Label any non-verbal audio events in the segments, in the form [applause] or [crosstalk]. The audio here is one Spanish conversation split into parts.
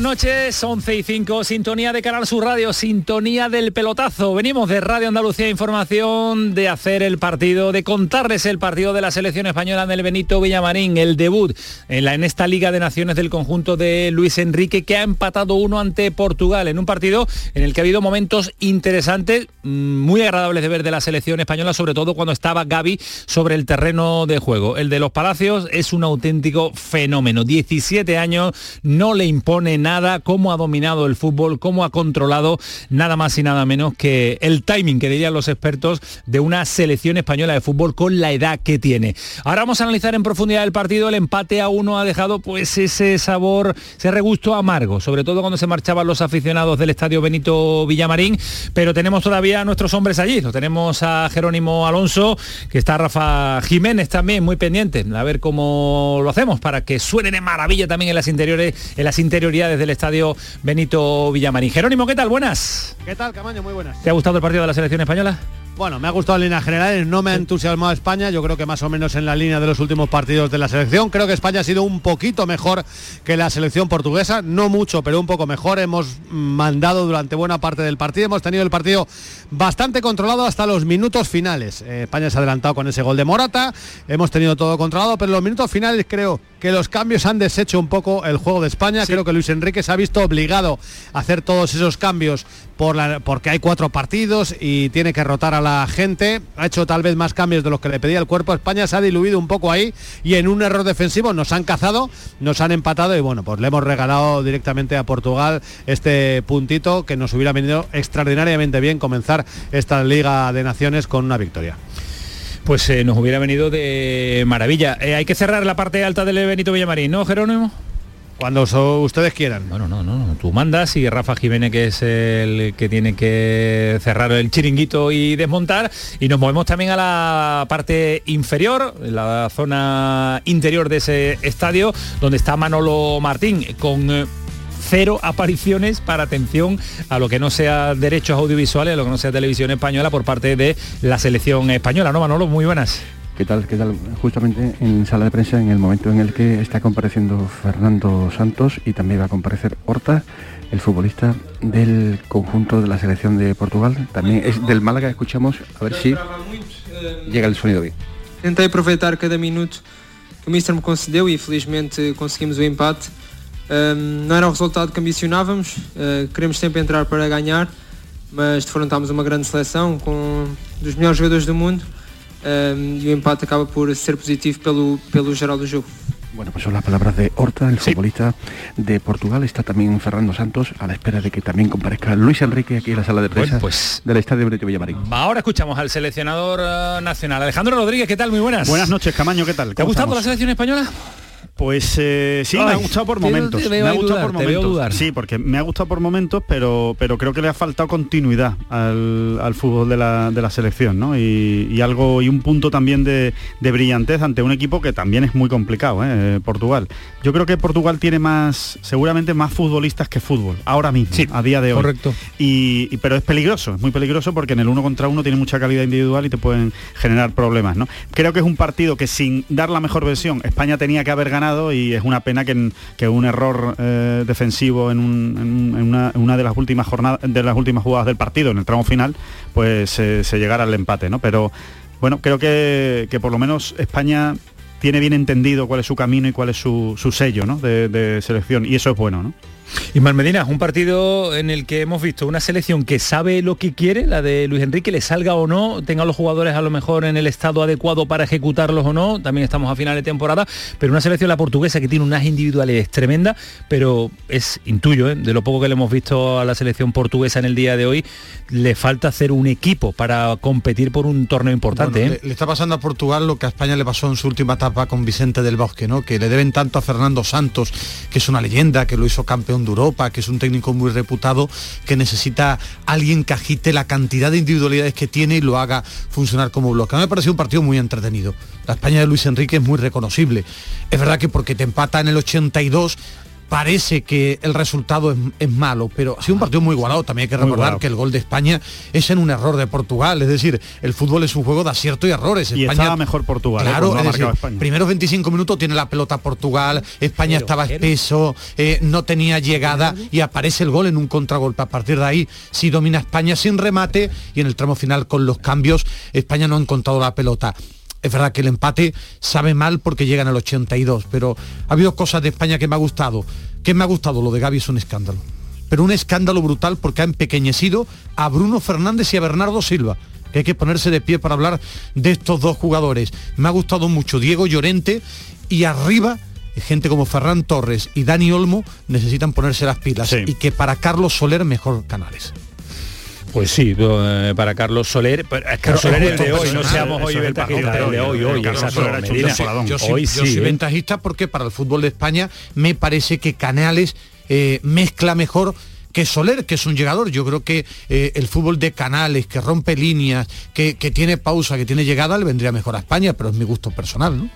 Noches, 11 y 5, sintonía de Canal Sur Radio, sintonía del pelotazo. Venimos de Radio Andalucía Información de hacer el partido, de contarles el partido de la selección española en el Benito Villamarín, el debut en, la, en esta Liga de Naciones del conjunto de Luis Enrique, que ha empatado uno ante Portugal, en un partido en el que ha habido momentos interesantes, mm, muy agradables de ver de la selección española, sobre todo cuando estaba Gaby sobre el terreno de juego. El de los Palacios es un auténtico fenómeno. 17 años, no le impone nada cómo ha dominado el fútbol, cómo ha controlado nada más y nada menos que el timing que dirían los expertos de una selección española de fútbol con la edad que tiene. Ahora vamos a analizar en profundidad el partido. El empate a uno ha dejado pues ese sabor, ese regusto amargo, sobre todo cuando se marchaban los aficionados del estadio Benito Villamarín, pero tenemos todavía nuestros hombres allí. Lo tenemos a Jerónimo Alonso, que está Rafa Jiménez también muy pendiente, a ver cómo lo hacemos para que suene de maravilla también en las interiores, en las interioridades del estadio Benito Villamarín. Jerónimo, ¿qué tal? Buenas. ¿Qué tal, Camaño? Muy buenas. ¿Te ha gustado el partido de la selección española? Bueno, me ha gustado en líneas generales, no me ha entusiasmado España, yo creo que más o menos en la línea de los últimos partidos de la selección. Creo que España ha sido un poquito mejor que la selección portuguesa, no mucho, pero un poco mejor. Hemos mandado durante buena parte del partido, hemos tenido el partido bastante controlado hasta los minutos finales. Eh, España se ha adelantado con ese gol de Morata, hemos tenido todo controlado, pero en los minutos finales creo que los cambios han deshecho un poco el juego de España. Creo que Luis Enrique se ha visto obligado a hacer todos esos cambios por porque hay cuatro partidos y tiene que rotar a la gente ha hecho tal vez más cambios de los que le pedía el cuerpo. España se ha diluido un poco ahí y en un error defensivo nos han cazado, nos han empatado y bueno, pues le hemos regalado directamente a Portugal este puntito que nos hubiera venido extraordinariamente bien comenzar esta Liga de Naciones con una victoria pues eh, nos hubiera venido de maravilla. Eh, hay que cerrar la parte alta del Benito Villamarín, ¿no, Jerónimo? Cuando ustedes quieran. Bueno, no, no, tú mandas y Rafa Jiménez, que es el que tiene que cerrar el chiringuito y desmontar. Y nos movemos también a la parte inferior, la zona interior de ese estadio, donde está Manolo Martín, con eh, cero apariciones para atención a lo que no sea derechos audiovisuales, a lo que no sea televisión española por parte de la selección española. ¿No, Manolo? Muy buenas. ¿Qué tal? ¿Qué? Justamente en sala de prensa, en el momento en el que está compareciendo Fernando Santos y también va a comparecer Horta, el futbolista del conjunto de la selección de Portugal. También es del Málaga, escuchamos, a ver si llega el sonido bien. Tentei aproveitar cada minuto que o Mister me concedeu e felizmente conseguimos o empate. Um, não era o resultado que ambicionávamos, uh, queremos sempre entrar para ganhar, mas defrontámos uma grande seleção com dos melhores jogadores do mundo um, y el empate acaba por ser positivo pelo, pelo geral do jogo. Bueno, pues son las palabras de Horta, el futbolista de Portugal. Está también Fernando Santos a la espera de que también comparezca Luis Enrique aquí en la sala de prensa pues, del Estadio Benito Villamarín. Ahora escuchamos al seleccionador eh, nacional. Alejandro Rodríguez, ¿qué tal? Muy buenas. Buenas noches, Camaño, ¿qué tal? ¿Te ha gustado la selección española? Pues eh, sí, me ha gustado por momentos. me ha gustado por momentos. Sí, porque me ha gustado por momentos, pero, pero creo que le ha faltado continuidad al, fútbol de la, selección, ¿no? Y, algo y un punto también de, brillantez ante un equipo que también es muy complicado, ¿eh? Portugal. Yo creo que Portugal tiene más, seguramente más futbolistas que fútbol, ahora mismo, a día de hoy. Correcto. Y, pero es peligroso, es muy peligroso porque en el uno contra uno tiene mucha calidad individual y te pueden generar problemas, ¿no? Creo que es un partido que sin dar la mejor versión, España tenía que haber ganado y es una pena que, que un error eh, defensivo en, una, de las últimas jornadas, de las últimas jugadas del partido, en el tramo final, pues se llegara al empate, ¿no? Pero bueno, creo que, por lo menos España tiene bien entendido cuál es su camino y cuál es su, sello de, selección y eso es bueno, ¿no? Y Medina, un partido en el que hemos visto una selección que sabe lo que quiere, la de Luis Enrique, le salga o no, tenga los jugadores a lo mejor en el estado adecuado para ejecutarlos o no, también estamos a final de temporada, pero una selección la portuguesa que tiene unas individualidades tremendas, pero es intuyo, ¿eh? de lo poco que le hemos visto a la selección portuguesa en el día de hoy, le falta hacer un equipo para competir por un torneo importante. ¿eh? le, está pasando a Portugal lo que a España le pasó en su última etapa con Vicente del Bosque, ¿no? que le deben tanto a Fernando Santos, que es una leyenda, que lo hizo campeón de Europa, que es un técnico muy reputado, que necesita alguien que agite la cantidad de individualidades que tiene y lo haga funcionar como bloque. A mí me parecido un partido muy entretenido. La España de Luis Enrique es muy reconocible. Es verdad que porque te empata en el 82 parece que el resultado es, malo, pero ha sido un partido muy igualado. También hay que recordar que el gol de España es en un error de Portugal. Es decir, el fútbol es un juego de acierto y errores. Y España, estaba mejor Portugal. ¿eh? Claro, primeros 25 minutos tiene la pelota Portugal, España estaba espeso, eh, no tenía llegada y aparece el gol en un contragolpe. A partir de ahí, si domina España sin remate y en el tramo final con los cambios, España no ha encontrado la pelota. Es verdad que el empate sabe mal porque llegan al 82, pero ha habido cosas de España que me ha gustado. ¿Qué me ha gustado? Lo de Gaby es un escándalo. Pero un escándalo brutal porque ha empequeñecido a Bruno Fernández y a Bernardo Silva. Que hay que ponerse de pie para hablar de estos dos jugadores. Me ha gustado mucho Diego Llorente y arriba gente como Ferran Torres y Dani Olmo necesitan ponerse las pilas y que para Carlos Soler mejor Canales. Pues sí, eh, para Carlos Soler, Carlos Soler es de hoy, no seamos hoy ventajistas, el de hoy, hoy, Yo, soy, ¿eh? ventajista porque para el fútbol de España me parece que Canales eh, mezcla mejor que Soler, que es un llegador. Yo creo que el fútbol de canales, que rompe líneas, que, que, tiene pausa, que tiene llegada, le vendría mejor a España, pero es mi gusto personal, ¿no?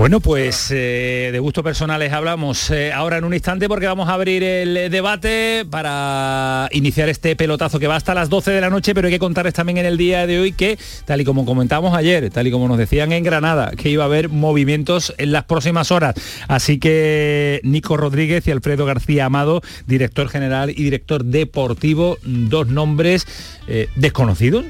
Bueno, pues eh, de gustos personales hablamos eh, ahora en un instante porque vamos a abrir el debate para iniciar este pelotazo que va hasta las 12 de la noche, pero hay que contarles también en el día de hoy que, tal y como comentábamos ayer, tal y como nos decían en Granada, que iba a haber movimientos en las próximas horas. Así que Nico Rodríguez y Alfredo García Amado, director general y director deportivo, dos nombres eh, desconocidos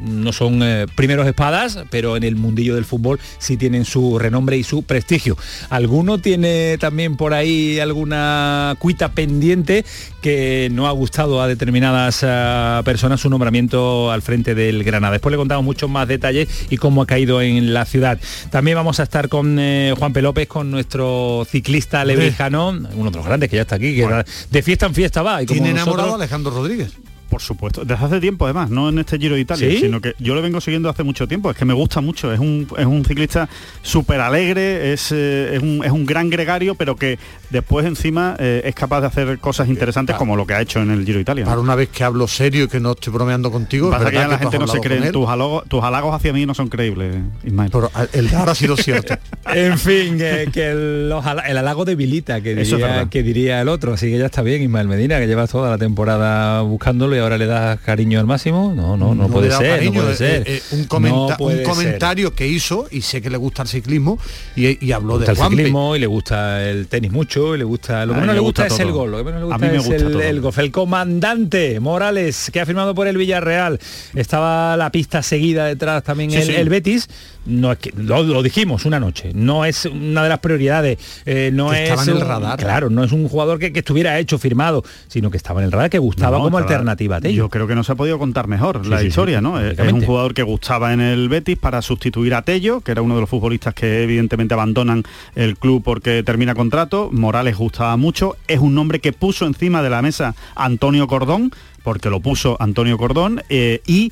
no son eh, primeros espadas, pero en el mundillo del fútbol sí tienen su renombre y su prestigio. ¿Alguno tiene también por ahí alguna cuita pendiente que no ha gustado a determinadas eh, personas su nombramiento al frente del Granada? Después le contamos muchos más detalles y cómo ha caído en la ciudad. También vamos a estar con eh, Juan P. López, con nuestro ciclista levijano, uno de los grandes que ya está aquí, que de fiesta en fiesta va. Y como ¿Tiene enamorado Alejandro Rodríguez? Por supuesto, desde hace tiempo además, no en este Giro de Italia, sino que yo lo vengo siguiendo hace mucho tiempo, es que me gusta mucho, es un, es un ciclista súper alegre, es, eh, es, un, es, un, gran gregario, pero que después encima eh, es capaz de hacer cosas interesantes como lo que ha hecho en el Giro de Italia. Para una vez que hablo serio y que no estoy bromeando contigo, Pasa que, la gente no se cree, tus halagos, tus halagos hacia mí no son creíbles, Ismael. Pero el de ahora ha sido cierto. [laughs] en fin, que el, el, halago debilita, que diría, que diría el otro, así que ya está bien Ismael Medina, que lleva toda la temporada buscándolo y ahora le das cariño al máximo. No, no, no, puede, ser, no puede eh, ser. Eh, un, comentario que hizo, y sé que le gusta el ciclismo, y, habló de el ciclismo y le gusta el tenis mucho, y le gusta. Lo que menos le gusta, es el gol, lo que menos le gusta, es el, el, golf. El comandante Morales, que ha firmado por el Villarreal. Estaba la pista seguida detrás también el Betis no es que lo, dijimos una noche no es una de las prioridades eh, no es estaba en el radar claro no es un jugador que, estuviera hecho firmado sino que estaba en el radar que gustaba como alternativa yo creo que no se ha podido contar mejor la historia no es un jugador que gustaba en el Betis para sustituir a Tello que era uno de los futbolistas que evidentemente abandonan el club porque termina contrato. Morales gustaba mucho. Es un nombre que puso encima de la mesa Antonio Cordón porque lo puso Antonio Cordón, eh, y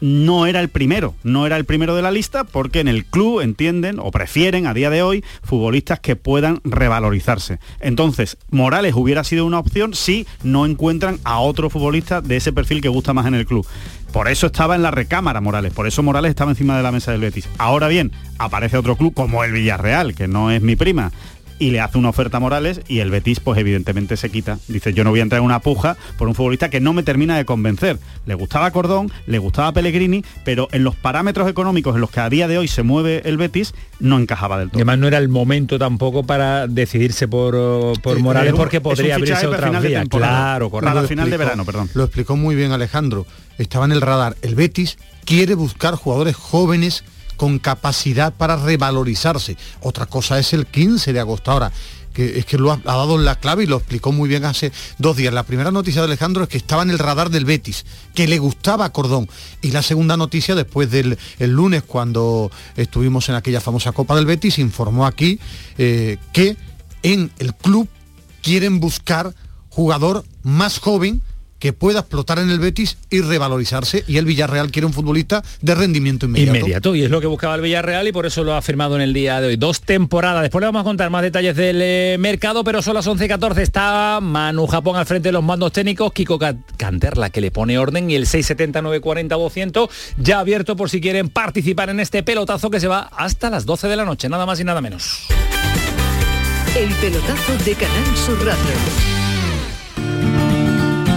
no era el primero, no era el primero de la lista, porque en el club entienden o prefieren a día de hoy futbolistas que puedan revalorizarse. Entonces, Morales hubiera sido una opción si no encuentran a otro futbolista de ese perfil que gusta más en el club. Por eso estaba en la recámara Morales, por eso Morales estaba encima de la mesa del Betis. Ahora bien, aparece otro club como el Villarreal, que no es mi prima, y le hace una oferta a Morales y el Betis pues evidentemente se quita. Dice, yo no voy a entrar en una puja por un futbolista que no me termina de convencer. Le gustaba Cordón, le gustaba Pellegrini, pero en los parámetros económicos en los que a día de hoy se mueve el Betis no encajaba del todo. además no era el momento tampoco para decidirse por, por Morales porque podría abrirse otra vía. Claro, correcto. Para final de verano, perdón. Lo explicó muy bien Alejandro. Estaba en el radar. El Betis quiere buscar jugadores jóvenes con capacidad para revalorizarse. Otra cosa es el 15 de agosto. Ahora, que es que lo ha, ha dado la clave y lo explicó muy bien hace dos días. La primera noticia de Alejandro es que estaba en el radar del Betis, que le gustaba Cordón. Y la segunda noticia, después del el lunes, cuando estuvimos en aquella famosa Copa del Betis, informó aquí eh, que en el club quieren buscar jugador más joven que pueda explotar en el Betis y revalorizarse y el Villarreal quiere un futbolista de rendimiento inmediato. Inmediato, y es lo que buscaba el Villarreal y por eso lo ha firmado en el día de hoy. Dos temporadas. Después le vamos a contar más detalles del eh, mercado, pero son las 11 y 14. Está Manu Japón al frente de los mandos técnicos, Kiko Ca- Canterla que le pone orden y el 679 40 200 ya abierto por si quieren participar en este pelotazo que se va hasta las 12 de la noche, nada más y nada menos. El pelotazo de Canal Sur Radio.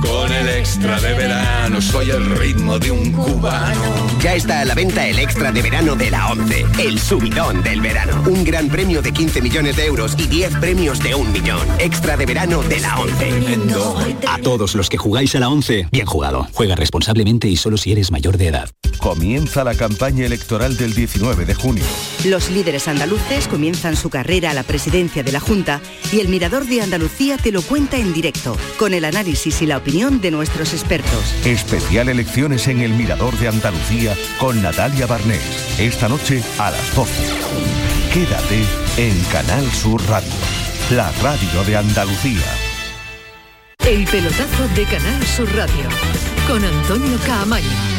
con el extra de verano, soy el ritmo de un cubano. Ya está a la venta el extra de verano de la 11, el subidón del verano. Un gran premio de 15 millones de euros y 10 premios de un millón. Extra de verano de la 11. A todos los que jugáis a la 11, bien jugado. Juega responsablemente y solo si eres mayor de edad. Comienza la campaña electoral del 19 de junio. Los líderes andaluces comienzan su carrera a la presidencia de la Junta y el Mirador de Andalucía te lo cuenta en directo, con el análisis y la opinión de nuestros expertos. Especial elecciones en el Mirador de Andalucía con Natalia Barnés. Esta noche a las 12. Quédate en Canal Sur Radio, la radio de Andalucía. El pelotazo de Canal Sur Radio con Antonio Caamaño.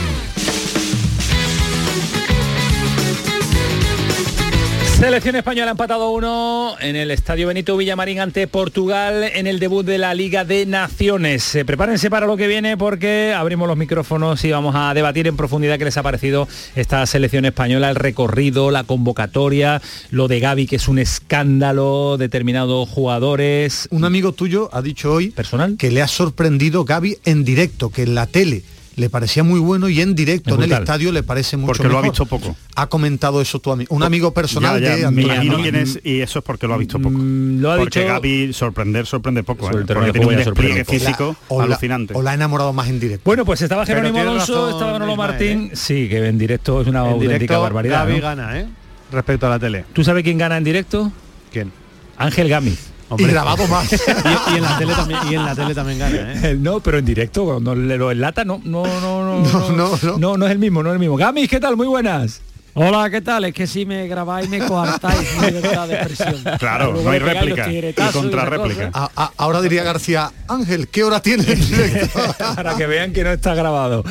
Selección española ha empatado uno en el Estadio Benito Villamarín ante Portugal en el debut de la Liga de Naciones. Eh, prepárense para lo que viene porque abrimos los micrófonos y vamos a debatir en profundidad qué les ha parecido esta selección española, el recorrido, la convocatoria, lo de Gaby que es un escándalo, determinados jugadores. Un amigo tuyo ha dicho hoy personal que le ha sorprendido Gaby en directo, que en la tele le parecía muy bueno y en directo en el estadio le parece mucho Porque mejor. lo ha visto poco. Ha comentado eso tu amigo, un amigo personal Ya, ya, de me Antonio. imagino quién es y eso es porque lo ha visto poco. Mm, lo ha porque dicho- Gaby sorprender sorprende poco, Sobre ¿eh? el terreno porque tiene un despliegue poco. físico o la- alucinante. o la ha enamorado más en directo. Bueno, pues estaba Jerónimo Alonso, estaba Manolo Martín. Sí, que en directo es una En auténtica directo, barbaridad. Gaby ¿no? gana, ¿eh? Respecto a la tele. ¿Tú sabes quién gana en directo? ¿Quién? Ángel Gámez. Hombre. [laughs] y, y en la tele también, y en la tele también gana, ¿eh? No, pero en directo, cuando le lo enlata, no, no, no, [laughs] no, No, no, no. no, no es el mismo, no es el mismo. Gamis, ¿qué tal? Muy buenas. Hola, ¿qué tal? Es que si me grabáis me coartáis [laughs] mi libertad de expresión. Claro, no hay réplica y contrarréplica. ahora diría García, Ángel, ¿qué hora tiene? [laughs] Para que vean que no está grabado.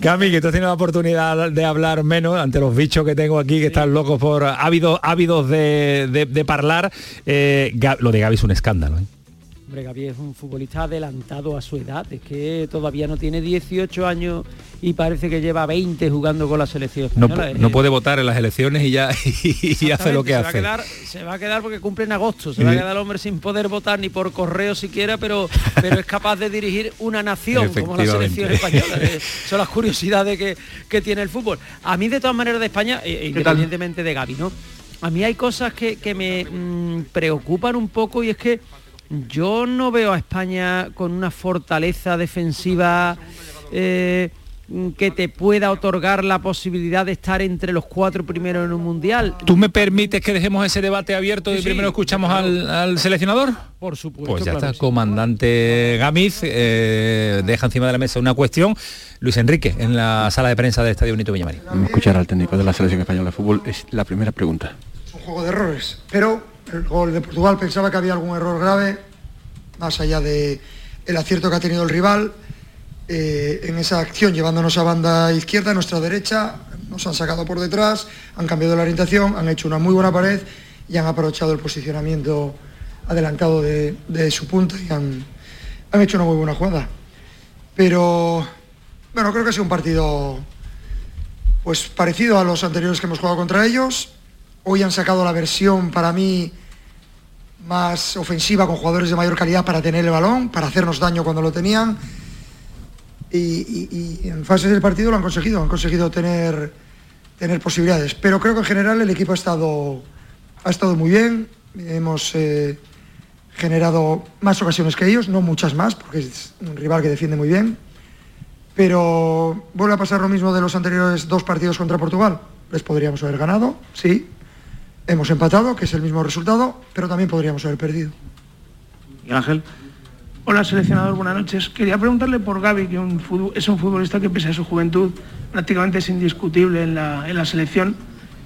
Gami, que tú has tenido la oportunidad de hablar menos ante los bichos que tengo aquí, que están locos por ávidos, ávidos de, de, de parlar. Eh, lo de Gaby es un escándalo. ¿eh? Hombre, Gaby es un futbolista adelantado a su edad. Es que todavía no tiene 18 años y parece que lleva 20 jugando con la selección No, española. puede votar en las elecciones y ya [laughs] y hace lo que se Va a hace. quedar, se va a quedar porque cumple en agosto. Se va a quedar el hombre sin poder votar ni por correo siquiera, pero, pero es capaz de dirigir una nación como la selección española. Son las curiosidades que, que tiene el fútbol. A mí, de todas maneras, de España, eh, tal? independientemente de Gaby, ¿no? A mí hay cosas que, que me mm, preocupan un poco y es que yo no veo a España con una fortaleza defensiva eh, que te pueda otorgar la posibilidad de estar entre los cuatro primeros en un mundial. ¿Tú me permites que dejemos ese debate abierto y Sí, primero escuchamos claro. al, al seleccionador? Por supuesto. Pues ya claro está, sí. comandante Gamiz, eh, deja encima de la mesa una cuestión. Luis Enrique, en la sala de prensa del Estadio Unito Villamarín. Vamos a escuchar al técnico de la selección española de fútbol. Es la primera pregunta. un juego de errores. Pero el gol de Portugal pensaba que había algún error grave, más allá de el acierto que ha tenido el rival. eh, en esa acción llevándonos a banda izquierda, a nuestra derecha, nos han sacado por detrás, han cambiado la orientación, han hecho una muy buena pared y han aprovechado el posicionamiento adelantado de, de su punta y han, han hecho una muy buena jugada. Pero bueno, creo que ha sido un partido pues parecido a los anteriores que hemos jugado contra ellos. Hoy han sacado la versión para mí más ofensiva con jugadores de mayor calidad para tener el balón, para hacernos daño cuando lo tenían. Y, en fases del partido lo han conseguido, han conseguido tener, tener posibilidades. Pero creo que en general el equipo ha estado, ha estado muy bien. Hemos eh, generado más ocasiones que ellos, no muchas más, porque es un rival que defiende muy bien. Pero vuelve a pasar lo mismo de los anteriores dos partidos contra Portugal. Les podríamos haber ganado, sí. Hemos empatado, que es el mismo resultado, pero también podríamos haber perdido. Miguel Ángel. Hola, seleccionador, buenas noches. Quería preguntarle por Gaby, que un es un futbolista que pese a su juventud prácticamente es indiscutible en la, en la selección.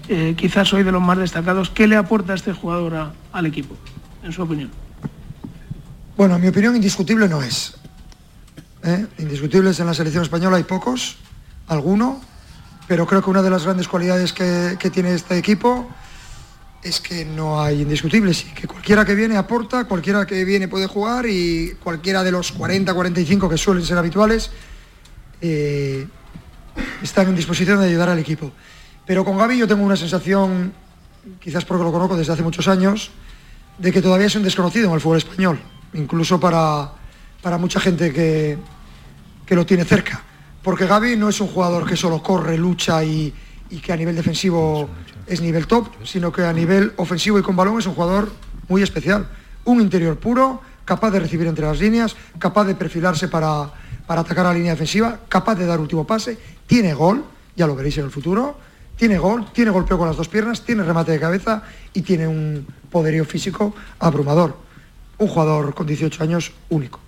Eh, quizás hoy de los más destacados. ¿Qué le aporta este jugador a- al equipo, en su opinión? Bueno, en mi opinión indiscutible no es. ¿eh? Indiscutibles en la selección española hay pocos, alguno, pero creo que una de las grandes cualidades que, que tiene este equipo es que no hay indiscutibles y que cualquiera que viene aporta, cualquiera que viene puede jugar y cualquiera de los 40, 45 que suelen ser habituales eh, están en disposición de ayudar al equipo. Pero con Gaby yo tengo una sensación, quizás porque lo conozco desde hace muchos años, de que todavía es un desconocido en el fútbol español, incluso para, para mucha gente que, que lo tiene cerca. Porque Gaby no es un jugador que solo corre, lucha y, y que a nivel defensivo es nivel top, sino que a nivel ofensivo y con balón es un jugador muy especial. Un interior puro, capaz de recibir entre las líneas, capaz de perfilarse para, para atacar a la línea defensiva, capaz de dar último pase, tiene gol, ya lo veréis en el futuro, tiene gol, tiene golpeo con las dos piernas, tiene remate de cabeza y tiene un poderío físico abrumador. Un jugador con 18 años único.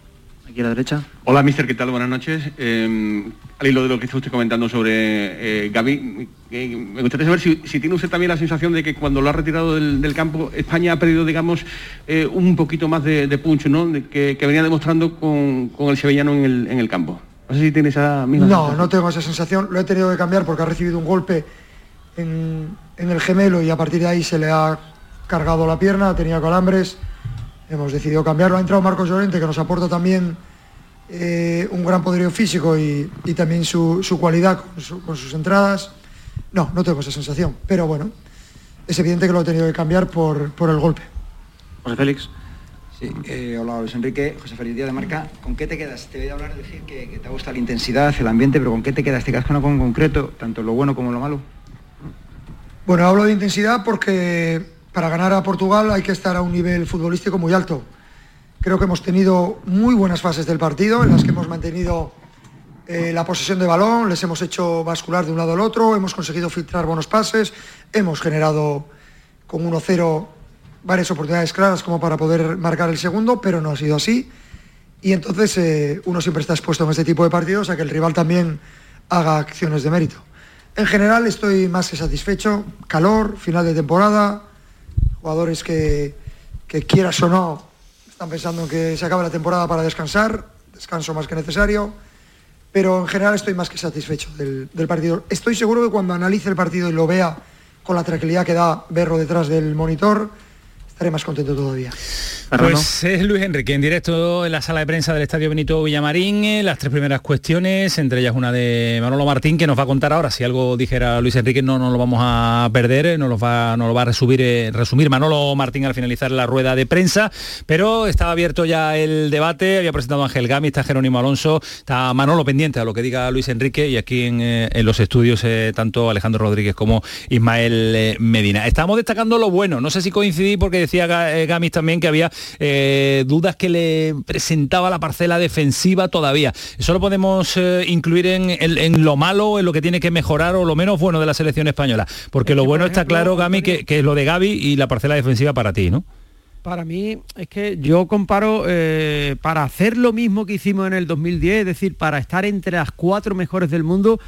Aquí a la derecha. Hola, mister, ¿qué tal? Buenas noches. Eh, al hilo de lo que está usted comentando sobre eh, Gaby, eh, me gustaría saber si, si tiene usted también la sensación de que cuando lo ha retirado del, del campo, España ha perdido, digamos, eh, un poquito más de, de punch, ¿no? De que, que venía demostrando con, con el sevillano en el, en el campo. No sé si tiene esa misma No, sensación. no tengo esa sensación. Lo he tenido que cambiar porque ha recibido un golpe en, en el gemelo y a partir de ahí se le ha cargado la pierna, tenía calambres. Hemos decidido cambiarlo. Ha entrado Marcos Llorente, que nos aporta también eh, un gran poderío físico y, y también su, su cualidad con, su- con sus entradas. No, no tengo esa sensación. Pero bueno, es evidente que lo he tenido que cambiar por, por el golpe. José Félix. Sí, eh, hola Luis Enrique, José Félix Díaz de Marca. ¿Con qué te quedas? Te voy a hablar, decir que, que te gusta la intensidad, el ambiente, pero ¿con qué te quedas? ¿Te quedas con algo en concreto, tanto lo bueno como lo malo? Bueno, hablo de intensidad porque para ganar a Portugal hay que estar a un nivel futbolístico muy alto. Creo que hemos tenido muy buenas fases del partido en las que hemos mantenido eh, la posesión de balón, les hemos hecho bascular de un lado al otro, hemos conseguido filtrar buenos pases, hemos generado con 1-0 varias oportunidades claras como para poder marcar el segundo, pero no ha sido así. Y entonces eh, uno siempre está expuesto en este tipo de partidos a que el rival también haga acciones de mérito. En general estoy más que satisfecho. Calor, final de temporada, jugadores que, que quieras o no están pensando en que se acabe la temporada para descansar, descanso más que necesario, pero en general estoy más que satisfecho del, partido. Estoy seguro que cuando analice el partido y lo vea con la tranquilidad que da verlo detrás del monitor, estaré más contento todavía. Pues es Luis Enrique en directo en la sala de prensa del Estadio Benito Villamarín. eh, Las tres primeras cuestiones, entre ellas una de Manolo Martín, que nos va a contar ahora. Si algo dijera Luis Enrique, no nos lo vamos a perder, eh, nos lo va, nos lo va a resumir, eh, resumir Manolo Martín al finalizar la rueda de prensa. Pero estaba abierto ya el debate, había presentado a Ángel Gami, está Jerónimo Alonso, está Manolo pendiente a lo que diga Luis Enrique y aquí en, eh, en los estudios eh, tanto Alejandro Rodríguez como Ismael eh, Medina. Estamos destacando lo bueno, no sé si coincidí porque decía eh, Gamis también que había eh, dudas que le presentaba la parcela defensiva todavía. ¿Eso lo podemos eh, incluir en, en- en lo malo, en lo que tiene que mejorar o lo menos bueno de la selección española? Porque lo bueno está claro, Gami, que, que es lo de Gaby y la parcela defensiva para ti, ¿no? Para mí es que yo comparo eh, para hacer lo mismo que hicimos en el 2010, es decir, para estar entre las cuatro mejores del mundo,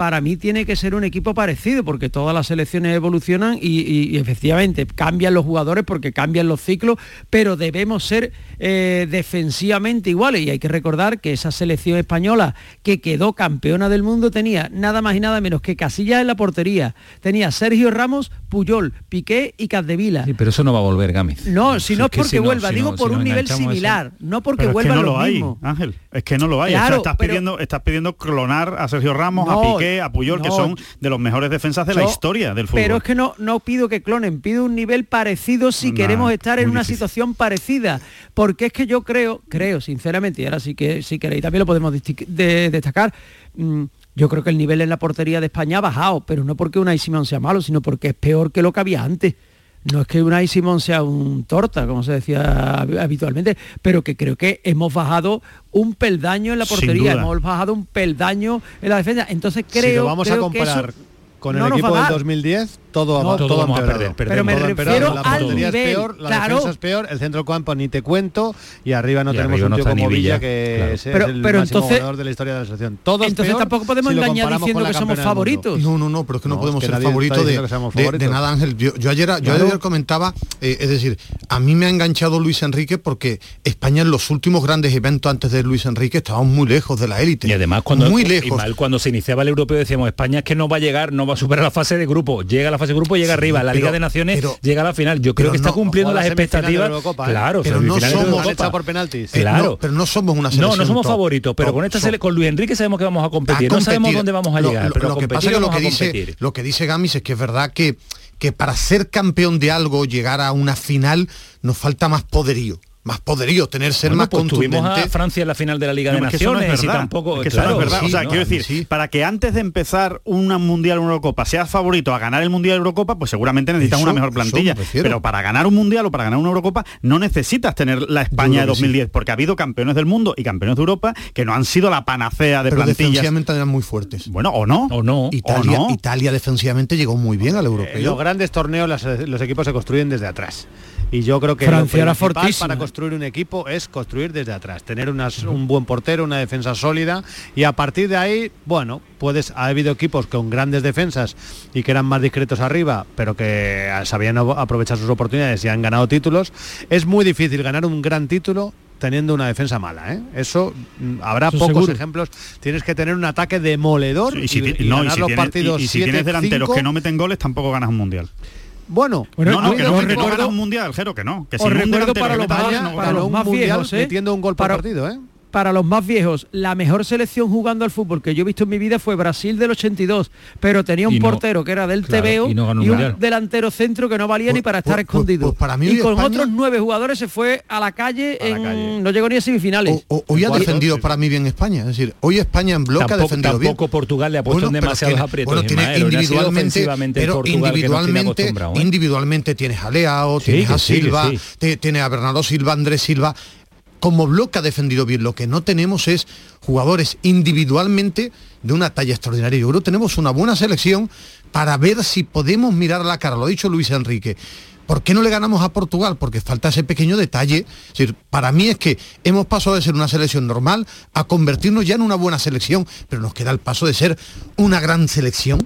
para mí tiene que ser un equipo parecido, porque todas las selecciones evolucionan y, efectivamente cambian los jugadores porque cambian los ciclos, pero debemos ser eh, defensivamente iguales. Y hay que recordar que esa selección española que quedó campeona del mundo tenía nada más y nada menos que Casillas en la portería, tenía Sergio Ramos, Puyol, Piqué y Capdevila. Sí, pero eso no va a volver, Gámez. No, si no es que porque si vuelva, digo por si un nivel eso- similar, no porque Pero es que no lo hay. Ángel. Es que no lo hay. O sea, Claro, estás, pero- pidiendo, estás pidiendo clonar a Sergio Ramos, No, a Piqué, a Puyol, que son de los mejores defensas de la historia del fútbol. Pero es que no, no pido que clonen, pido un nivel parecido si queremos estar en una difícil. situación parecida. Porque es que yo creo, creo sinceramente, y ahora sí que si queréis también lo podemos de- destacar, mm, yo creo que el nivel en la portería de España ha bajado, pero no porque Unai Simón sea malo, sino porque es peor que lo que había antes. No es que Unai Simón sea un torta, como se decía hab- habitualmente, pero que creo que hemos bajado un peldaño en la portería, hemos bajado un peldaño en la defensa. Entonces creo, si lo vamos a creo que eso comparar con el equipo del dar. 2010, todo, No, todo, todo vamos a perder, Pero me refiero la al nivel, es peor, la claro. defensa es peor, el centro campo ni te cuento y arriba no Y tenemos arriba un no tío ni como Villa, Villa, que claro. es, Pero- el pero máximo entonces- de la historia de la selección. Todo es Entonces peor tampoco podemos si engañar diciendo con la que somos favoritos. No, no, no, pero es que no, No, es podemos que ser favoritos de, de- nada, Ángel. Yo, yo ayer, yo Claro. ayer comentaba, eh, es decir, a mí me ha enganchado Luis Enrique porque España en los últimos grandes eventos antes de Luis Enrique estábamos muy lejos de la élite. Y además cuando, muy lejos. mal, cuando se iniciaba el europeo decíamos España es que no va a llegar, no va a superar la fase de grupo, llega la fase de grupo, llega arriba, la pero- Liga de Naciones pero- llega a la final. Yo creo que está no- cumpliendo las expectativas. ¿eh? Claro, Pero no somos- por penaltis. Eh, Claro. no, pero no somos una No, selección no somos top. favoritos, pero con esta sele- con Luis Enrique sabemos que vamos a competir. a No sabemos dónde vamos a llegar, lo, pero lo que pasa es que lo que dice lo que dice Gamis es que es verdad que que para ser campeón de algo llegar a una final nos falta más poderío más poderío tener ser Bueno, más pues tuvimos contundente a Francia en la final de la Liga No, de es que eso no es Naciones y tampoco Es que eso no claro, es verdad. sí, o sea, no, quiero decir, sí. para que antes de empezar una mundial o una Eurocopa seas favorito a ganar el mundial o Eurocopa, pues seguramente necesitas Eso, una mejor plantilla. me. Pero para ganar un mundial o para ganar una Eurocopa no necesitas tener la España de que sí. 2010, porque ha habido campeones del mundo y campeones de Europa que no han sido la panacea de pero plantillas. defensivamente eran muy fuertes Bueno, o no. o no. Italia ¿O no? Italia defensivamente llegó muy bien al En europeo los grandes torneos los equipos se construyen desde atrás. Y yo creo que Francia lo principal para construir un equipo es construir desde atrás, tener unas- un buen portero, una defensa sólida y a partir de ahí, bueno, puedes ha habido equipos con grandes defensas y que eran más discretos arriba, pero que sabían aprovechar sus oportunidades y han ganado títulos. Es muy difícil ganar un gran título teniendo una defensa mala, ¿eh? Eso mm, habrá Eso pocos seguro. ejemplos. Tienes que tener un ataque demoledor Y si, y, ti- y no, y ganar si los tienes, partidos y- si tienes 7-5. delanteros que no meten goles, tampoco ganas un mundial. Bueno, no, no, que no, recuerdo- un mundial, Jero, que no. Que Os un recuerdo para los para un mundial metiendo un gol por partido, ¿eh? Para los más viejos, la mejor selección jugando al fútbol que yo he visto en mi vida fue Brasil del 82, pero tenía un Y no- portero que era del claro, TVO y y, no ganó un un mundial. delantero centro que no valía Pues- ni para estar pues- escondido. pues para mí y con España- otros nueve jugadores se fue a la calle, A la en- calle. no llegó ni a semifinales. O- o- hoy ha defendido sí. para mí bien España. Es decir, hoy España en bloque ha Tampoco, defendido bien. tampoco Portugal le ha puesto Bueno, en demasiados tiene- aprietos. bueno, tiene Ismael, individualmente, pero Portugal tiene individualmente, ¿eh? individualmente tienes a Leao, Sí, tienes a Silva, sí. tienes a Bernardo Silva, Andrés Silva. Como bloque ha defendido bien. Lo que no tenemos es jugadores individualmente de una talla extraordinaria. Yo creo que tenemos una buena selección para ver si podemos mirar a la cara. Lo ha dicho Luis Enrique. ¿Por qué no le ganamos a Portugal? Porque falta ese pequeño detalle. Para mí es que hemos pasado de ser una selección normal a convertirnos ya en una buena selección, pero nos queda el paso de ser una gran selección.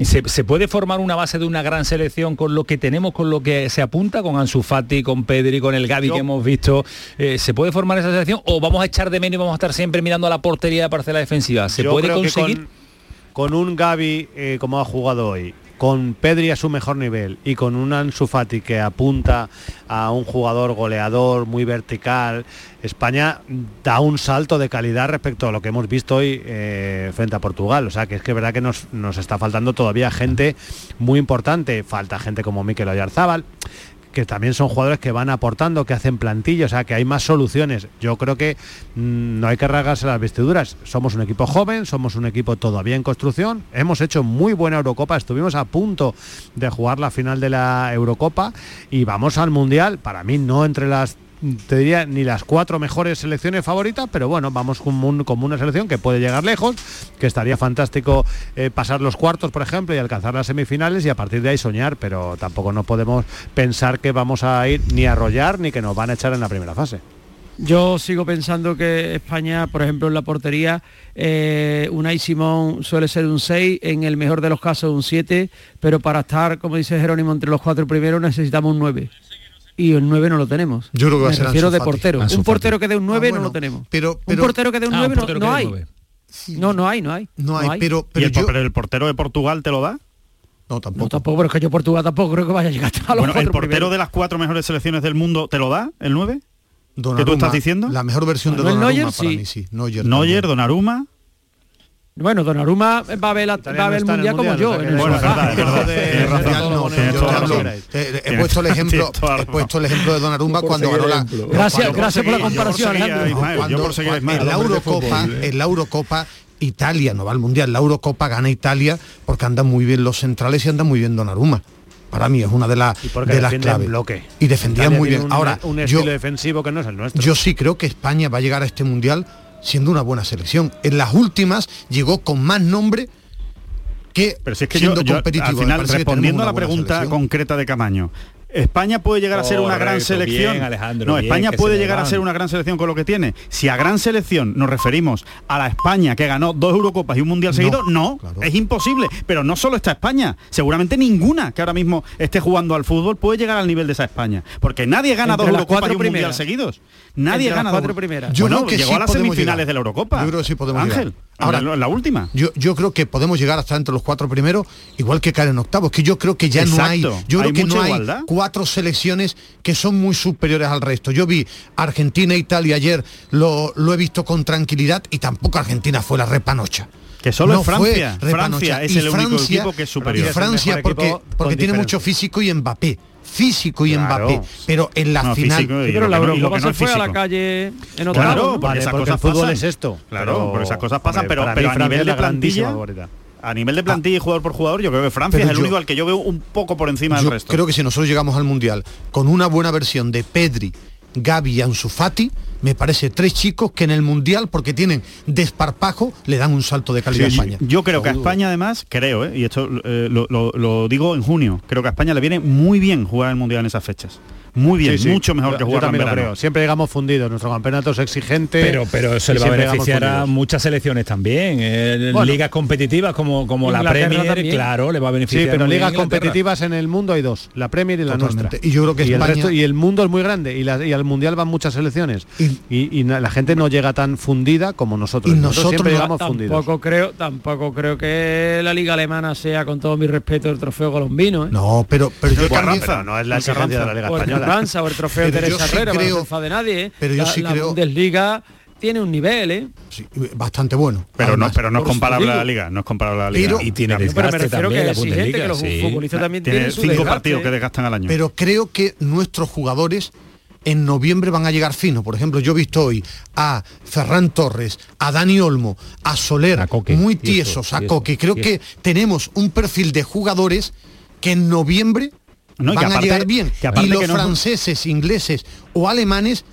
¿Y se, se puede formar una base de una gran selección con lo que tenemos, con lo que se apunta, con Ansu Fati, con Pedri, con el Gavi Yo- que hemos visto? Eh, ¿Se puede formar esa selección o vamos a echar de menos y vamos a estar siempre mirando a la portería de parcela defensiva? ¿Se Yo puede conseguir? con, con un Gaby eh, como ha jugado hoy, con Pedri a su mejor nivel y con un Ansu Fati que apunta a un jugador goleador muy vertical, España da un salto de calidad respecto a lo que hemos visto hoy eh, frente a Portugal. O sea que es que es verdad que nos, nos está faltando todavía gente muy importante. Falta gente como Mikel Oyarzábal que también son jugadores que van aportando, que hacen plantilla, o sea, que hay más soluciones. Yo creo que mm, no hay que rasgarse las vestiduras. Somos un equipo joven, somos un equipo todavía en construcción. Hemos hecho muy buena Eurocopa, estuvimos a punto de jugar la final de la Eurocopa y vamos al Mundial, para mí no entre las te diría ni las cuatro mejores selecciones favoritas, pero bueno, vamos como una selección que puede llegar lejos, que estaría fantástico eh, pasar los cuartos, por ejemplo, y alcanzar las semifinales y a partir de ahí soñar, pero tampoco no podemos pensar que vamos a ir ni a arrollar ni que nos van a echar en la primera fase. Yo sigo pensando que España, por ejemplo, en la portería, eh, Unai Simón suele ser un 6, en el mejor de los casos un 7, pero para estar, como dice Jerónimo, entre los cuatro primeros necesitamos un 9. Y el 9 no lo tenemos. Yo creo que va a Me ser refiero de portero. Ansu un portero que dé un 9 Ah, no bueno, lo tenemos. pero- un pero- portero que dé un Ah, 9 un no, no hay. nueve. No, no hay, no hay. No hay, pero, ¿Y pero el, yo... pero el portero de Portugal te lo da? No, tampoco. No, tampoco, pero es que yo Portugal tampoco creo que vaya a llegar a los Bueno, el portero primeros. de las cuatro mejores selecciones del mundo te lo da, el 9? ¿Qué tú estás diciendo? La mejor versión de Manuel Donnarumma Neuer, para sí. mí, sí. Neuer, Neuer, Donnarumma. Bueno, Donnarumma va a ver, la- va a ver el mundial como yo. en el Bueno, verdad, la [laughs] he puesto el [laughs] ejemplo, la he puesto el ejemplo de Donnarumma cuando ganó la. Gracias, gracias por la comparación, en la Eurocopa, ¿eh? en la Eurocopa Italia no va al mundial, la Eurocopa gana Italia porque andan muy bien los centrales y andan muy bien Donnarumma. Para mí es una de, las porque de las claves. bloque. Y defendía Italia muy bien. un- Ahora, un yo, defensivo que no es el nuestro. yo sí creo que España va a llegar a este mundial siendo una buena selección. En las últimas llegó con más nombre que Pero si es que yo, siendo yo, competitivo. al final, respondiendo a la pregunta concreta de Camaño, España puede llegar a ser una gran selección. bien, Alejandro, no, bien, España puede se llegar a ser una gran selección con lo que tiene. Si a gran selección nos referimos a la España que ganó dos Eurocopas y un Mundial seguido, no, es imposible. Pero no solo está España, seguramente ninguna que ahora mismo esté jugando al fútbol puede llegar al nivel de esa España. Porque nadie gana Entre dos las Eurocopas cuatro y un Mundial seguidos. Nadie Entre las gana cuatro dos- primeras. Yo Bueno, creo que llegó sí a las semifinales llegar. de la Eurocopa. Yo creo que sí podemos Ángel, llegar. Ahora, la, la última. Yo, yo creo que podemos llegar hasta entre los cuatro primeros, igual que caer en octavos, que yo creo que ya no hay, yo creo que no hay cuatro selecciones que son muy superiores al resto. Yo vi Argentina e Italia ayer, lo, lo he visto con tranquilidad y tampoco Argentina fue la repanocha. Que solo No es fue Francia. es Y el único Francia- equipo que es Y superior. Francia porque, porque tiene mucho físico y Mbappé. Físico y Claro. Mbappé. Pero en la No, final. físico Sí, pero lo la Eurocopa no se fue a la calle en Claro, octavos. porque Vale, esas porque cosas el fútbol pasan. es esto. Claro, Pero, por esas cosas pasan, hombre, pero, a nivel de plantilla, favorita. a nivel de plantilla y jugador por jugador, yo creo que Francia Pero es el yo- único al que yo veo un poco por encima del Yo resto. creo que si nosotros llegamos al Mundial con una buena versión de Pedri, Gaby y Ansu Fati, me parece tres chicos que en el Mundial, porque tienen desparpajo, le dan un salto de calidad Sí, a España. Yo creo que a. España además, creo, ¿eh? y esto eh, lo, lo- lo digo en junio, creo que a España le viene muy bien jugar el Mundial en esas fechas. Muy bien, Sí, sí. mucho mejor Yo- que yo jugar en también lo verano. creo. Siempre llegamos fundidos. Nuestro campeonato es exigente. Pero, pero eso y le va a beneficiar a muchas selecciones también. eh, Bueno. ligas competitivas como, como la Premier, también. claro, le va a beneficiar. Sí, pero ligas Inglaterra. competitivas en el mundo hay dos, la Premier y la Totalmente. nuestra. Y yo creo que el, España- resto- y el mundo es muy grande y, la- y al mundial van muchas selecciones y, y la gente no llega tan fundida como nosotros. Y nosotros, siempre nosotros llegamos tampoco fundidos. creo, tampoco creo que la liga alemana sea con todo mi respeto el trofeo colombino. ¿eh? No, pero, pero yo Bueno, también- pero no es la exigencia de la Liga el Española. Carranza, o el trofeo Pero yo Teresa sí Herrera, que no creo- se enfade nadie. ¿eh? pero yo la, sí la creo- Bundesliga tiene un nivel, ¿eh? sí, bastante bueno. Pero no, Además, pero no es comparable a la liga, no es comparable a la liga. Pero- Y tiene Cambia. Pero me desgaste refiero que también es la exigente, que los sí. futbolistas también Tiene tienen su cinco desgaste. partidos que desgastan al año. Pero creo que nuestros jugadores en noviembre van a llegar finos. Por ejemplo, yo he visto hoy a Ferran Torres, a Dani Olmo, a Soler, A Coque, muy tiesos, a y eso, Coque. Creo y que tenemos un perfil de jugadores que en noviembre No, van a aparte- llegar bien. que y los que no- franceses, ingleses o alemanes,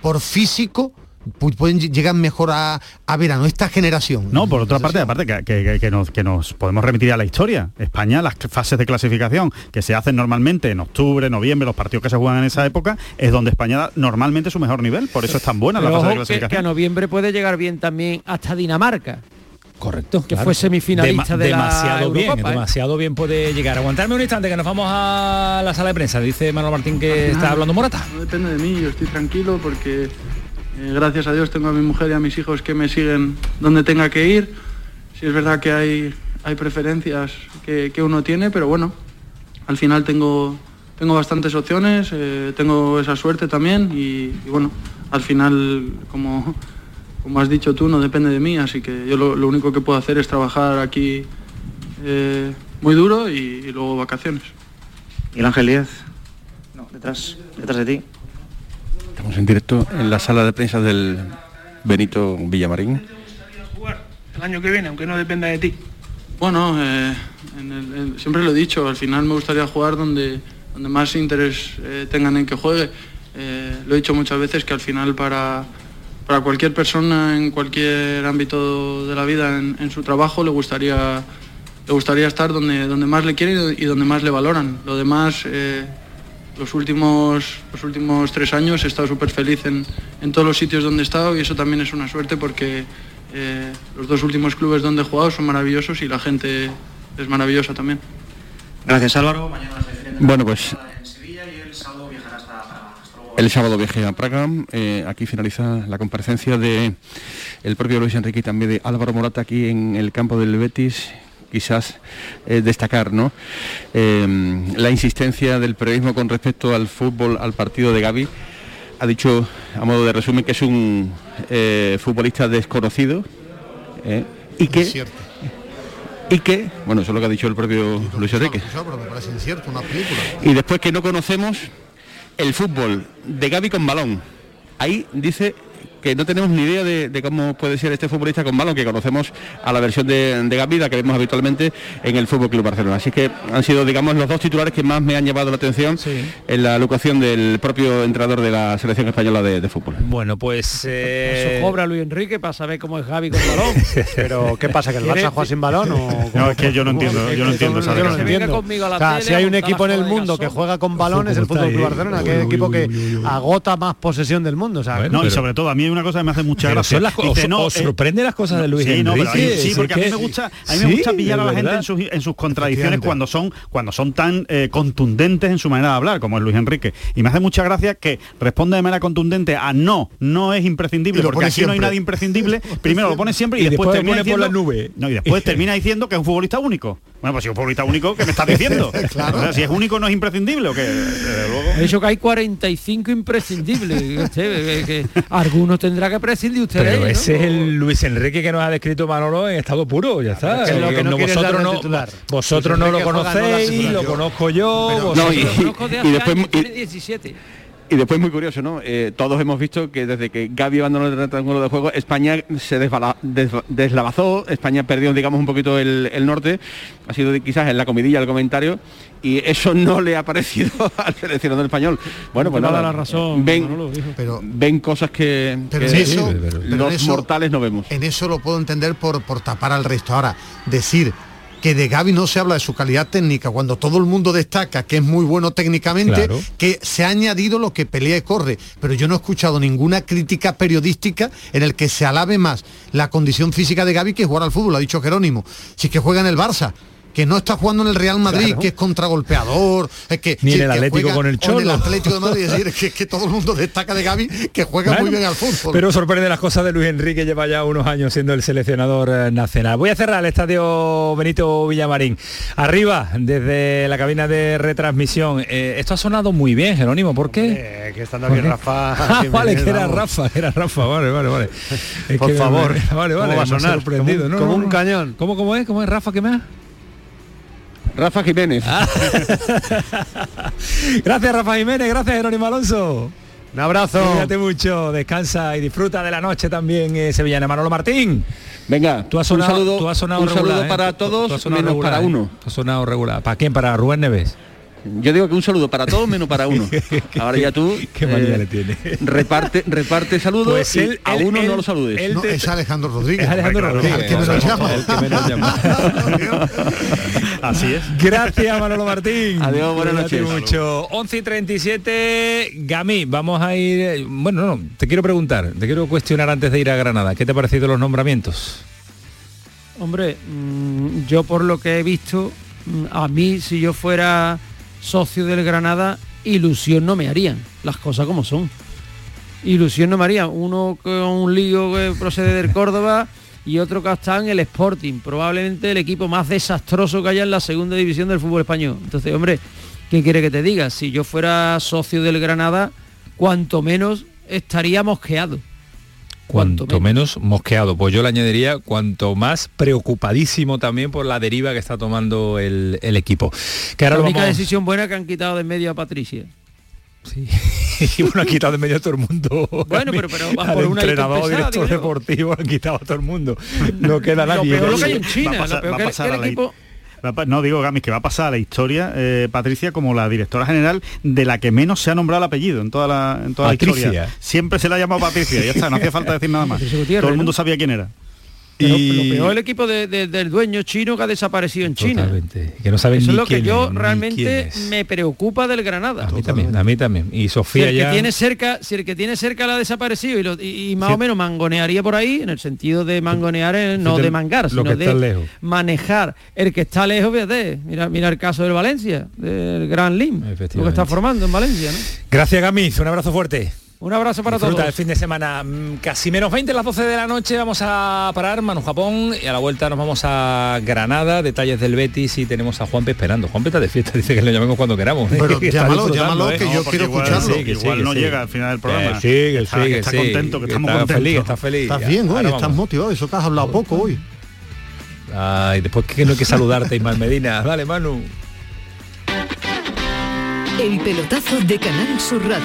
por físico, pu- pueden ll- llegar mejor a, a verano. Esta generación. No, por otra parte, aparte que, que- que- nos, que nos podemos remitir a la historia. España, las fases de clasificación que se hacen normalmente en octubre, noviembre, los partidos que se juegan en esa época, es donde España da normalmente su mejor nivel. Por eso es tan buena la fase de ojo que, que a clasificación. noviembre puede llegar bien también hasta Dinamarca. Correcto. Que claro. fue semifinalista de la demasiado bien, ¿eh? demasiado bien puede llegar. Aguantarme un instante que nos vamos a la sala de prensa. Dice Manuel Martín que está hablando Morata. No depende de mí, yo estoy tranquilo porque eh, gracias a Dios tengo a mi mujer y a mis hijos que me siguen donde tenga que ir. Sí es verdad que hay, hay preferencias que, que uno tiene, pero bueno, al final tengo, tengo bastantes opciones, eh, tengo esa suerte también y, y bueno, al final, como, como has dicho tú, no depende de mí, así que yo lo, lo único que puedo hacer es trabajar aquí eh, muy duro y, y luego vacaciones. ¿Y el Ángel Díaz? No, detrás, detrás de ti. Estamos en directo en la sala de prensa del Benito Villamarín. El año que viene, aunque no dependa de ti. Bueno, eh, en el- en- siempre lo he dicho, al final me gustaría jugar donde, donde más interés eh, tengan en que juegue. Eh, lo he dicho muchas veces que al final para, para cualquier persona en cualquier ámbito de la vida, en, en su trabajo, le gustaría, le gustaría estar donde, donde más le quieren y donde más le valoran. Lo demás, eh, los últimos, los últimos tres años he estado súper feliz en, en todos los sitios donde he estado y eso también es una suerte porque eh, los dos últimos clubes donde he jugado son maravillosos y la gente es maravillosa también. Gracias Álvaro. Bueno, pues el sábado viaje a Praga. Eh, aquí finaliza la comparecencia de el propio Luis Enrique y también de Álvaro Morata aquí en el campo del Betis. Quizás eh, destacar ¿no? Eh, la insistencia del periodismo con respecto al fútbol, al partido de Gaby. Ha dicho, a modo de resumen, que es un futbolista desconocido y que y que, bueno, eso es lo que ha dicho el propio Luis Enrique. Y después que no conocemos el fútbol de Gaby con balón. Ahí dice que no tenemos ni idea de, cómo puede ser este futbolista con balón, que conocemos a la versión de, de Gavida que vemos habitualmente en el Fútbol Club Barcelona. Así que han sido, digamos, los dos titulares que más me han llevado la atención en la locución del propio entrenador de la selección española de, fútbol. Bueno, pues. Eh... Eso cobra Luis Enrique para saber cómo es Gaby con balón. [laughs] Pero, ¿qué pasa? ¿Que el Barça juega sin balón? O no, es que yo no entiendo, yo no entiendo esa yo entiendo. O sea, si hay un equipo en el mundo que juega con balones, el Fútbol Club Barcelona, que es el equipo que agota más posesión del mundo. O sea, no, y sobre todo, a mí una cosa que me hace mucha son las cosas. no, os eh, sorprende las cosas de Luis sí, Enrique. sí, porque a mí me gusta, a mí me gusta pillar a la gente en sus, en sus contradicciones cuando son cuando son tan eh, contundentes en su manera de hablar, como es Luis Enrique. Y me hace mucha gracia que responde de manera contundente a no, no es imprescindible, porque aquí no hay nadie imprescindible. [laughs] Primero lo pone siempre y, después, termina diciendo, por la nube. No, y después [laughs] termina diciendo que es un futbolista único. Bueno, pues si es un futbolista único, ¿qué me estás diciendo? [laughs] claro. si es único no es imprescindible o qué. He dicho que hay 45 imprescindibles. que, algunos tendrá que prescindir usted. Pero ese es el Luis Enrique que nos ha descrito Manolo en estado puro, ya está. Es lo que no vosotros no, vosotros no lo conocéis, lo conozco yo. no, y, lo conozco de hace y después, años, tiene 17. Y después muy curioso, ¿no? Eh, todos hemos visto que desde que Gaby abandonó el rectángulo de juego, España se deslavazó, España perdió, digamos, un poquito el, norte, ha sido quizás en la comidilla el comentario, y eso no le ha parecido [laughs] al seleccionador español. Bueno, pues nada, la razón, ven, pero, ven cosas que, eso, los mortales no vemos. En eso lo puedo entender por, por tapar al resto. Ahora, decir que de Gaby no se habla de su calidad técnica, cuando todo el mundo destaca que es muy bueno técnicamente, que se ha añadido lo que pelea y corre. Pero yo no he escuchado ninguna crítica periodística en el que se alabe más la condición física de Gaby que jugar al fútbol, ha dicho Jerónimo. Si es que juega en el Barça, que no está jugando en el Real Madrid, que es contragolpeador, es que ni en el Atlético con el Cholo. el Atlético de Madrid, es decir, que, todo el mundo destaca de Gaby que juega muy bien al fútbol. Pero sorprende las cosas de Luis Enrique, lleva ya unos años siendo el seleccionador eh, nacional. Voy a cerrar el estadio Benito Villamarín. Arriba, desde la cabina de retransmisión. Eh, esto ha sonado muy bien, Jerónimo, ¿por qué? que estando aquí Rafa. [laughs] Ah, vale, que era Rafa, que era Rafa, vale, vale, vale. [laughs] Por favor, [laughs] vale, vale, va a sonar? Sorprendido, como, como un cañón. ¿Cómo, ¿Cómo es? ¿Cómo es Rafa que me ha? Rafa Jiménez. Ah. [laughs] gracias Rafa Jiménez, gracias Jerónimo Alonso. Un abrazo. Cuídate mucho, descansa y disfruta de la noche también eh, sevillana. Manolo Martín. Venga, tú has sonado, un saludo, tú has sonado un regular, saludo ¿eh? para todos, menos regular, para ¿eh? uno. Tú has sonado regular. ¿Para quién? ¿Para Rubén Neves? Yo digo que un saludo para todos menos para uno. [laughs] Ahora ya tú qué manía le tiene. reparte reparte saludos pues y a él, uno él, no lo saludes. No, es Alejandro Rodríguez. Es Alejandro Rodríguez. El que menos llama. El que menos llama. [laughs] Así es. Gracias Manolo Martín. Adiós, buenas noches. mucho. 11 y 37, Gami, vamos a ir. Bueno, no, te quiero preguntar, te quiero cuestionar antes de ir a Granada. ¿Qué te ha parecido los nombramientos? Hombre, mmm, yo por lo que he visto, mmm, a mí si yo fuera socio del Granada, ilusión no me harían, las cosas como son. Ilusión no me harían. Uno con un lío que procede del Córdoba y otro que está en el Sporting, probablemente el equipo más desastroso que haya en la segunda división del fútbol español. Entonces, hombre, ¿qué quiere que te diga? Si yo fuera socio del Granada, cuanto menos estaría mosqueado. Cuanto, cuanto menos. menos mosqueado. Pues yo le añadiría cuanto más preocupadísimo también por la deriva que está tomando el, el equipo. Que ahora la única vamos... decisión buena que han quitado de en medio a Patricia. Sí, [laughs] y bueno, han quitado de medio a todo el mundo. Bueno, pero, pero [laughs] al por una entrenador, pesada, director deportivo, han quitado a todo el mundo. No queda nadie. Lo peor lo que hay en China, va a pasar, lo peor va a que, pasar que a el la No digo, Gamis, que va a pasar a la historia, eh, Patricia, como la directora general de la que menos se ha nombrado el apellido en toda la, en toda la historia. Siempre se la ha llamado Patricia, ya está, no hacía falta decir nada más. [laughs] Todo el mundo sabía quién era. Pero lo peor el equipo de- de- del dueño chino que ha desaparecido en China. Totalmente. Que no saben Eso es ni lo que yo es, realmente es. me preocupa del Granada. A mí también, a mí también. Y Si Sofía el, que ya... tiene cerca, si el que tiene cerca la ha desaparecido y, lo- y- y más o menos mangonearía por ahí, en el sentido de mangonear, eh, no de mangar, sino que de lejos. manejar. El que está lejos, fíjate, mira, mira el caso del Valencia, del Gran Lim, lo que está formando en Valencia. ¿no? Gracias, Gamiz. Un abrazo fuerte. Un abrazo para Disfruta todos. el fin de semana. Mm, Casi menos 20 las 12 de la noche. Vamos a parar Manu Japón y a la vuelta nos vamos a Granada. Detalles del Betis y tenemos a Juanpe esperando. Juanpe está de fiesta, [laughs] dice que lo llamemos cuando queramos. ¿eh? Pero [laughs] Que llámalo, llámalo, ¿eh? que yo quiero igual- escucharlo. sí, que igual no llega al final del programa. Sí, que Está- sí, que que está sí, contento, que estamos contentos. feliz, está feliz. Estás bien hoy, estás vamos. motivado. Eso que has hablado poco hoy. Ay, después que no hay que saludarte, Ismael Medina. [laughs] Vale, Manu. El pelotazo de Canal Sur Radio.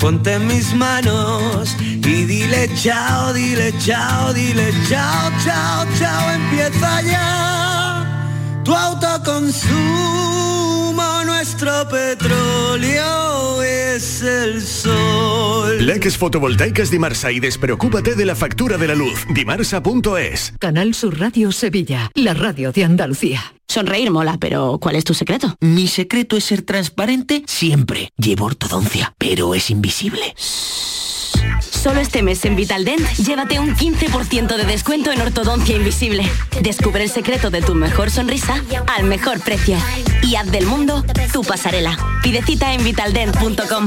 ponte mis manos y dile chao, dile chao, dile chao, chao, chao, empieza ya tu autoconsumo, nuestro petróleo es el sol. Leques fotovoltaicas Dimarsa y despreocúpate de la factura de la luz. Dimarsa.es. Canal Sur Radio Sevilla, la radio de Andalucía. Sonreír mola, pero ¿cuál es tu secreto? Mi secreto es ser transparente siempre. Llevo ortodoncia, pero es invisible. Solo este mes en Vitaldent, llévate un 15% de descuento en ortodoncia invisible. Descubre el secreto de tu mejor sonrisa al mejor precio. Y haz del mundo tu pasarela. Pide cita en vitaldent.com.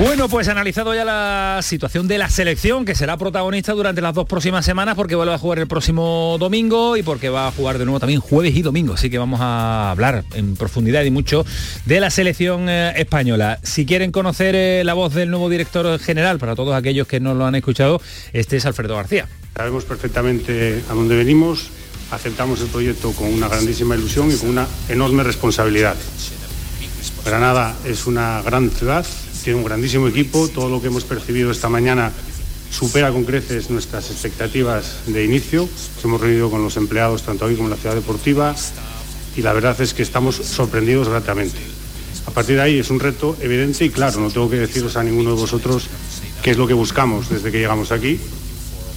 Bueno, pues analizado ya la situación de la selección, que será protagonista durante las dos próximas semanas, porque vuelve a jugar el próximo domingo y porque va a jugar de nuevo también jueves y domingo. Así que vamos a hablar en profundidad y mucho de la selección eh, española. Si quieren conocer eh, la voz del nuevo director general, para todos aquellos que no lo han escuchado, este es Alfredo García. Sabemos perfectamente a dónde venimos, aceptamos el proyecto con una grandísima ilusión y con una enorme responsabilidad. Granada es una gran ciudad, tiene un grandísimo equipo, todo lo que hemos percibido esta mañana supera con creces nuestras expectativas de inicio. Nos hemos reunido con los empleados tanto aquí como en la ciudad deportiva y la verdad es que estamos sorprendidos gratamente. A partir de ahí es un reto evidente y claro, no tengo que deciros a ninguno de vosotros qué es lo que buscamos desde que llegamos aquí.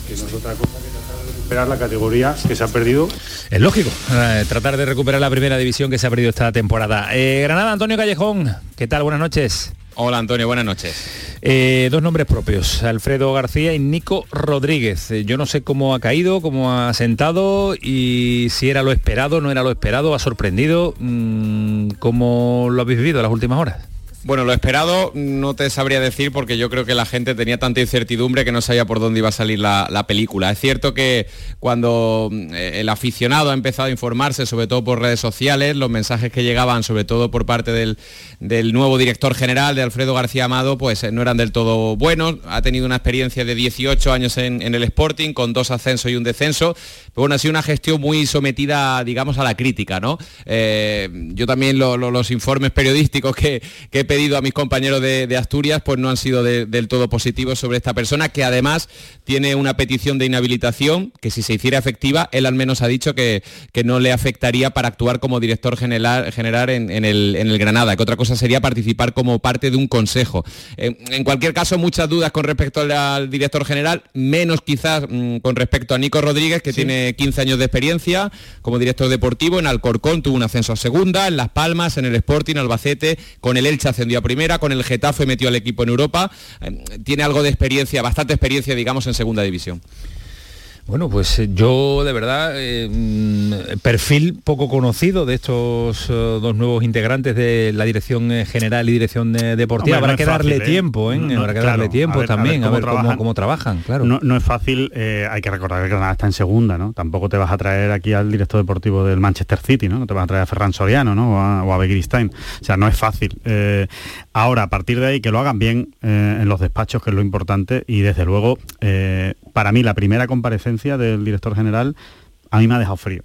que no es otra cosa que recuperar la categoría que se ha perdido. Es lógico, eh, tratar de recuperar la primera división que se ha perdido esta temporada. Eh, Granada, Antonio Callejón, ¿qué tal? Buenas noches. Hola Antonio, buenas noches. Eh, dos nombres propios, Alfredo García y Nico Rodríguez. Eh, yo no sé cómo ha caído, cómo ha sentado y si era lo esperado, no era lo esperado, ha sorprendido. Mm, ¿Cómo lo habéis vivido las últimas horas? Bueno, lo esperado no te sabría decir porque yo creo que la gente tenía tanta incertidumbre que no sabía por dónde iba a salir la, la película. Es cierto que cuando eh, el aficionado ha empezado a informarse, sobre todo por redes sociales, los mensajes que llegaban, sobre todo por parte del, nuevo director general, de Alfredo García Amado, pues eh, no eran del todo buenos. Ha tenido una experiencia de 18 años en el Sporting, con dos ascensos y un descenso. Bueno, ha sido una gestión muy sometida, digamos, a la crítica, ¿no? Eh, yo también lo- lo- los informes periodísticos que, que he pedido a mis compañeros de, de Asturias, pues no han sido de- del todo positivos sobre esta persona, que además tiene una petición de inhabilitación, que si se hiciera efectiva, él al menos ha dicho que, que no le afectaría para actuar como director general, general en, en el, en el Granada, que otra cosa sería participar como parte de un consejo. Eh, en cualquier caso, muchas dudas con respecto al, al director general, menos quizás mm, con respecto a Nico Rodríguez, que tiene 15 años de experiencia como director deportivo. En Alcorcón tuvo un ascenso a segunda, en Las Palmas, en el Sporting, Albacete, con el Elche ascendió a primera, con el Getafe metió al equipo en Europa. Eh, tiene algo de experiencia, bastante experiencia, digamos, en segunda división. Bueno, pues eh, yo de verdad, eh, mm, perfil poco conocido de estos eh, dos nuevos integrantes de la dirección general y dirección deportiva. Hombre, Habrá que darle fácil, tiempo, ¿eh? No, no, Habrá que claro, darle tiempo a ver- a ver también, a ver, cómo, trabajan. cómo trabajan, claro. No, es fácil, eh, hay que recordar que Granada está en segunda, ¿no? Tampoco te vas a traer aquí al director deportivo del Manchester City, ¿no? No te vas a traer a Ferran Soriano, ¿no? O a, o a Begiristain. O sea, no es fácil. Eh, ahora, a partir de ahí, que lo hagan bien en los despachos, que es lo importante, y desde luego, para mí, la primera comparecencia del director general a mí me ha dejado frío.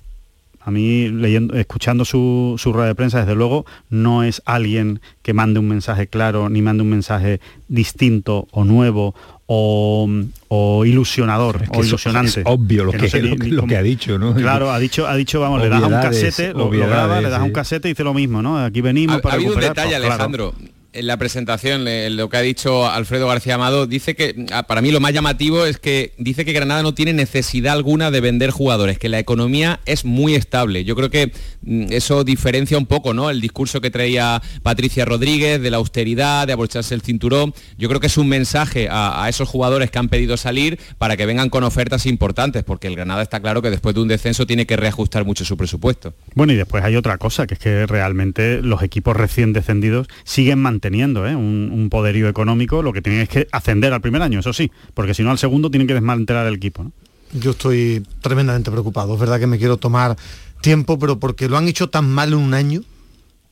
A mí, leyendo, escuchando su, su rueda de prensa, desde luego, no es alguien que mande un mensaje claro, ni mande un mensaje distinto o nuevo o, o ilusionador Es que o ilusionante. es obvio lo que- sé lo ni- que- ni lo cómo- que ha dicho, ¿no? Claro, ha dicho, ha dicho, vamos, le das a un casete, lo, lo graba, le das a un casete y dice lo mismo, ¿no? Aquí venimos Ha, para ha habido un recuperar, detalle, pues, claro. En la presentación, lo que ha dicho Alfredo García Amado, dice que, ah, para mí lo más llamativo es que dice que Granada no tiene necesidad alguna de vender jugadores, que la economía es muy estable. Yo creo que mm, eso diferencia un poco, ¿no? El discurso que traía Patricia Rodríguez de la austeridad, de abrocharse el cinturón. Yo creo que es un mensaje a, a esos jugadores que han pedido salir para que vengan con ofertas importantes, porque el Granada está claro que después de un descenso tiene que reajustar mucho su presupuesto. Bueno, y después hay otra cosa, que es que realmente los equipos recién descendidos siguen manteniendo ¿eh? un, poderío económico, lo que tienen es que ascender al primer año, eso sí, porque si no al segundo tienen que desmantelar el equipo. Yo estoy tremendamente preocupado. Es verdad que me quiero tomar tiempo, pero porque lo han hecho tan mal en un año,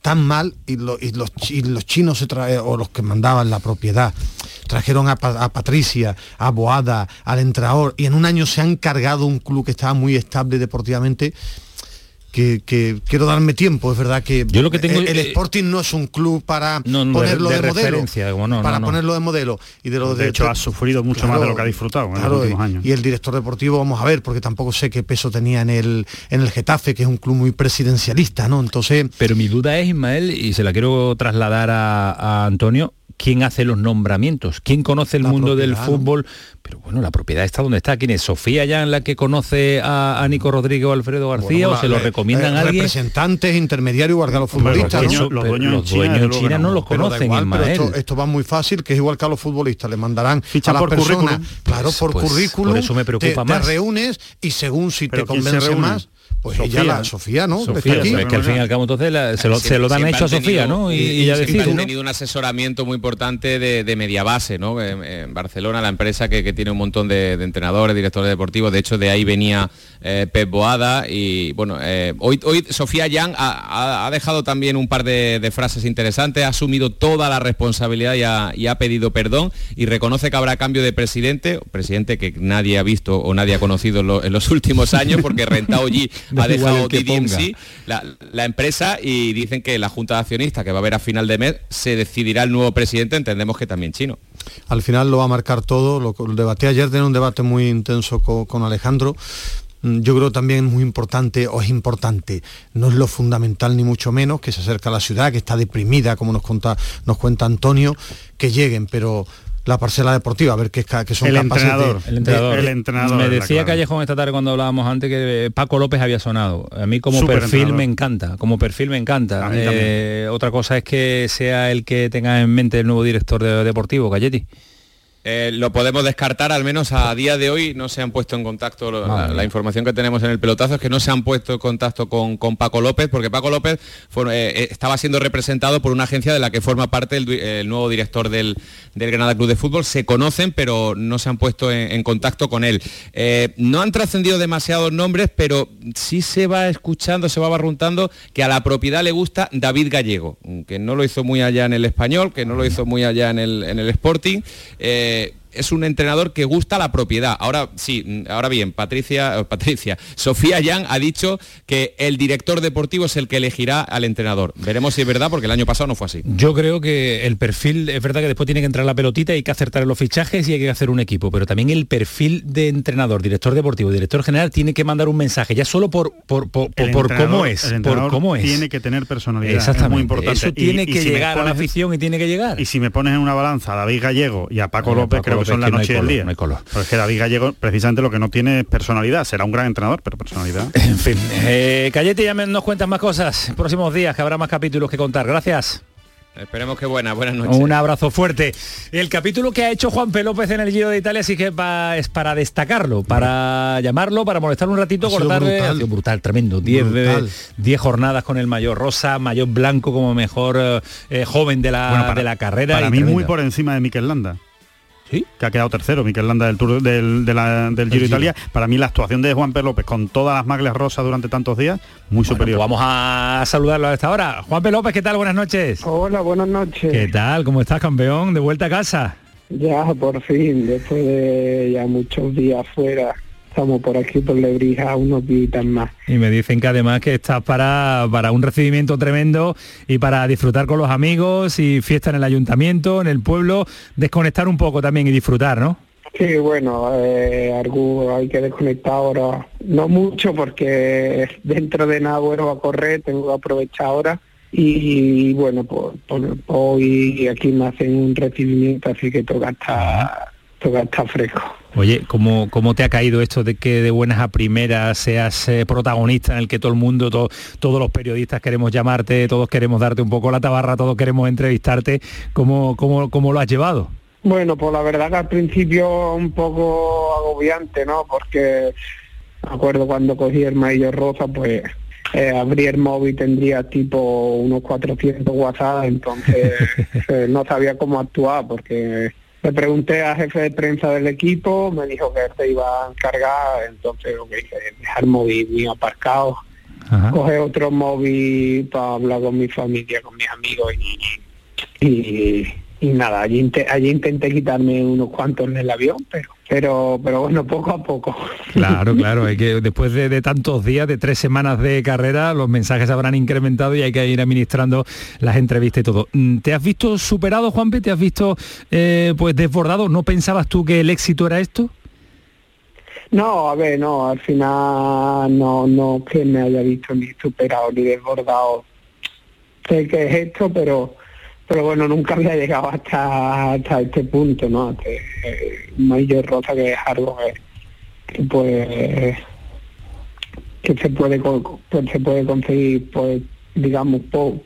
tan mal, y, lo- y los, chinos se trae, o los que mandaban la propiedad, trajeron a, Pa- a Patricia, a Boada, al entrenador, y en un año se han cargado un club que estaba muy estable deportivamente. Que, que quiero darme tiempo, es verdad que, Yo lo que tengo- el, el Sporting no es un club para No, no, ponerlo de- de, de modelo, como no, para no. ponerlo de modelo y de lo De hecho, ha sufrido mucho más de lo que ha disfrutado en los claro, últimos y- años. Y el director deportivo, vamos a ver, porque tampoco sé qué peso tenía en el, en el Getafe, que es un club muy presidencialista, ¿no? Entonces, Pero mi duda es, Ismael, y se la quiero trasladar a, a Antonio, ¿quién hace los nombramientos? ¿Quién conoce el La mundo del fútbol? Pero bueno, la propiedad está donde está. ¿Quién es? ¿Sofía ya en la que conoce a, a Nico Rodríguez o Alfredo García? bueno, ¿O se lo eh, recomiendan eh, a alguien? Representantes, intermediarios, guardar los futbolistas, los ¿no? dueños- los dueños en China, luego que no los conocen, igual, pero esto, esto va muy fácil, que es igual que a los futbolistas, le mandarán Ficha a las por personas, currículum. claro, Pues- por pues, currículum, por eso me preocupa te, más. te reúnes y según si ¿Pero te convence reúne? más, pues Sofía. ella la Sofía, ¿no? Sofía, Está aquí. pues es que al fin y al cabo entonces la- se, lo, se lo dan hecho a Sofía, tenido- ¿no? Y, y- y ya decide, han ¿no? tenido un asesoramiento muy importante de, de media base, ¿no? En, en Barcelona, la empresa que, que tiene un montón de, de entrenadores, directores deportivos, de hecho de ahí venía eh, Pep Boada y bueno, eh, hoy, hoy Sofía Yang ha, ha- ha dejado también un par de, de frases interesantes, ha asumido toda la responsabilidad y ha, y ha pedido perdón y reconoce que habrá cambio de presidente, presidente que nadie ha visto o nadie ha conocido en, lo- en los [laughs] últimos años porque Rentaoji Ha dejado DDMC, la, la empresa y dicen que la Junta de Accionistas que va a haber a final de mes se decidirá el nuevo presidente, entendemos que también chino. al final lo va a marcar todo. Lo, lo debatí ayer, tenía un debate muy intenso co- con, Alejandro. Mm, Yo creo también es muy importante, o es importante, no es lo fundamental ni mucho menos, que se acerca a la ciudad, que está deprimida, como nos cuenta, nos cuenta Antonio, que lleguen, pero la parcela deportiva, a ver qué, qué son El capaces de- entrenador, El entrenador. El entrenador Me decía. Callejón esta tarde cuando hablábamos antes que Paco López había sonado. A mí como perfil entrenador. me encanta, como perfil me encanta. Eh, otra cosa es que sea el que tenga en mente el nuevo director de- deportivo, Galletti. Eh, lo podemos descartar, al menos a día de hoy no se han puesto en contacto, la, información que tenemos en el pelotazo es que no se han puesto en contacto con, con Paco López, porque Paco López fue- eh, eh, estaba siendo representado por una agencia de la que forma parte el, nuevo director del, del Granada Club de Fútbol. Se conocen, pero no se han puesto en, en contacto con él. Eh, no han trascendido demasiados nombres, pero sí se va escuchando, se va barruntando que a la propiedad le gusta David Gallego, que no lo hizo muy allá en el español, que no lo hizo muy allá en el, en el Sporting. Eh, eh, es un entrenador que gusta la propiedad. Ahora sí, ahora bien, Patricia, eh, Patricia, Sofía Yang ha dicho que el director deportivo es el que elegirá al entrenador. Veremos si es verdad, porque el año pasado no fue así. Yo creo que el perfil, es verdad que después tiene que entrar la pelotita, hay que acertar en los fichajes y hay que hacer un equipo, pero también el perfil de entrenador, director deportivo, director general, tiene que mandar un mensaje, ya solo por, por, por, cómo es, el por cómo es. Tiene que tener personalidad. Es Exactamente. muy importante. Eso tiene que si llegar a la pones- afición y tiene que llegar. Y si me pones en una balanza a David Gallego y a Paco Oye, López, Paco creo López que son la noche y el día. no hay color. Pero es que David Gallego precisamente lo que no tiene es personalidad. Será un gran entrenador, pero personalidad. [laughs] En fin, eh, Cayete, ya me- nos cuentas más cosas próximos días, que habrá más capítulos que contar. Gracias. Esperemos que buenas, buenas noches. Un abrazo fuerte. El capítulo que ha hecho Juan P. López en el Giro de Italia sí que va- es para destacarlo, para llamarlo, para molestar un ratito, cortarle. brutal. Brutal, tremendo. 10 Brutal. 10 jornadas con el mayor rosa, mayor blanco como mejor eh, joven de la, Bueno, para- de la carrera. Para y mí muy por encima de Mikel Landa. ¿Sí? que ha quedado tercero, Mikel Landa del Tour del, de la- del Giro Giro. Italia. Para mí la actuación de Juan P. López con todas las magles rosas durante tantos días, muy Bueno, superior. pues vamos a saludarlo a esta hora. Juan P. López, ¿qué tal? Buenas noches. Hola, buenas noches. ¿Qué tal? ¿Cómo estás, campeón? De vuelta a casa. Ya, por fin, después de ya muchos días fuera, estamos por aquí por Lebrija unos días más. Y me dicen que además que estás para, para un recibimiento tremendo y para disfrutar con los amigos y fiesta en el ayuntamiento, en el pueblo, desconectar un poco también y disfrutar, ¿no? Sí, bueno, eh, algo hay que desconectar ahora, no mucho porque dentro de nada bueno a correr, tengo que aprovechar ahora y, bueno, pues, por- hoy aquí me hacen un recibimiento, así que toca estar, toca estar fresco. Oye, ¿cómo, ¿cómo te ha caído esto de que de buenas a primeras seas eh, protagonista en el que todo el mundo, to- todos los periodistas queremos llamarte, todos queremos darte un poco la tabarra, todos queremos entrevistarte? ¿Cómo, cómo, cómo lo has llevado? Bueno, pues la verdad que al principio un poco agobiante, ¿no? Porque me acuerdo cuando cogí el maillot rosa, pues eh, abrí el móvil tendría tipo unos 400 WhatsApp, entonces [laughs] eh, no sabía cómo actuar porque le pregunté al jefe de prensa del equipo, me dijo que se iba a encargar, entonces lo que hice es dejar el móvil bien aparcado, coger otro móvil para hablar con mi familia, con mis amigos y, y, y nada, allí, allí intenté quitarme unos cuantos en el avión, pero pero pero bueno, poco a poco. Claro, [laughs] claro, hay que después de, de tantos días, de tres semanas de carrera, los mensajes habrán incrementado y hay que ir administrando las entrevistas y todo. Mm, ¿Te has visto superado, Juanpe? ¿Te has visto eh, pues desbordado? ¿No pensabas tú que el éxito era esto? No, a ver, no, al final no, no que me haya visto ni superado ni desbordado. Sé que es esto, pero pero bueno, nunca había llegado hasta, hasta este punto, ¿no? Hasta, eh, mayor rosa que es algo que, que, pues que se puede pues se puede conseguir pues digamos po-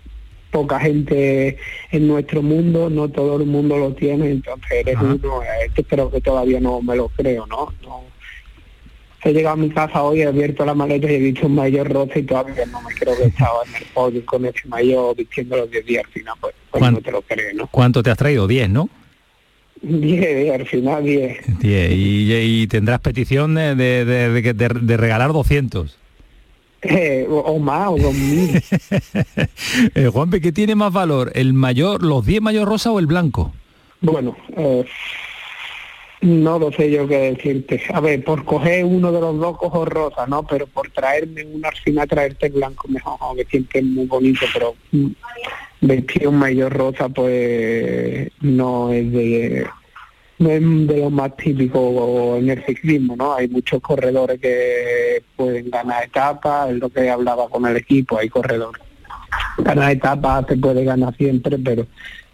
poca gente en nuestro mundo, no todo el mundo lo tiene, entonces eres Ajá. uno, eh, que creo que todavía no me lo creo, ¿no? no He llegado a mi casa hoy, he abierto la maleta y he visto un mayor rosa y todavía no me creo que estaba en el podio con ese mayor vistiendo los 10 días al final, pues, pues ¿Cuán- no te lo crees, ¿no? ¿Cuánto te has traído? 10, ¿no? 10 al final 10. 10. Y, y tendrás petición de, de- de- de de- de regalar 200. Eh, o, o más, o 2000. [laughs] Eh, Juanpe, ¿qué tiene más valor? ¿El mayor, los 10 mayor rosa o el blanco? Bueno, eh, no lo sé yo qué decirte. A ver, por coger uno de los dos cojo rosa, ¿no? Pero por traerme uno al final traerte blanco mejor, aunque siempre es muy bonito, pero mm, vestir un mayor rosa pues no es de no es de lo más típico en el ciclismo, ¿no? Hay muchos corredores que pueden ganar etapas, es lo que hablaba con el equipo, hay corredores. Ganar etapas se puede ganar siempre, pero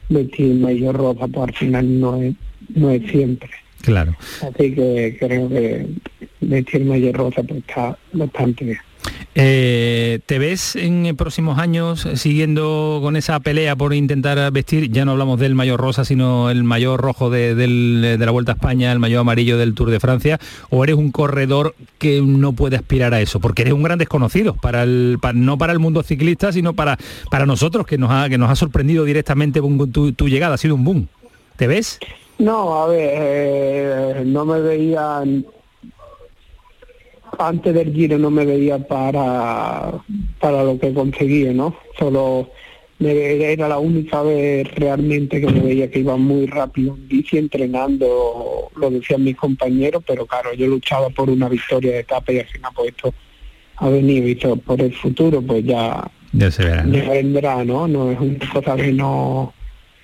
vestir mayor rosa pues al final no es no es siempre. Claro. Así que creo que vestir mayor rosa pues está bastante bien. Eh, ¿Te ves en próximos años siguiendo con esa pelea por intentar vestir, ya no hablamos del mayor rosa, sino el mayor rojo de, del- de la Vuelta a España, el mayor amarillo del Tour de Francia, o eres un corredor que no puede aspirar a eso? Porque eres un gran desconocido, para el, pa- no para el mundo ciclista, sino para, para nosotros, que nos, ha, que nos ha sorprendido directamente tu, tu llegada, ha sido un boom. ¿Te ves? No, a ver, eh, no me veía antes del Giro no me veía para para lo que conseguí, ¿no? Solo me- era la única vez realmente que me veía que iba muy rápido en bici entrenando, lo decían mis compañeros, pero claro, yo luchaba por una victoria de etapa y al final pues esto ha venido y todo por el futuro, pues ya Ya se verá. ¿no? ya vendrá, ¿no? No es una cosa que no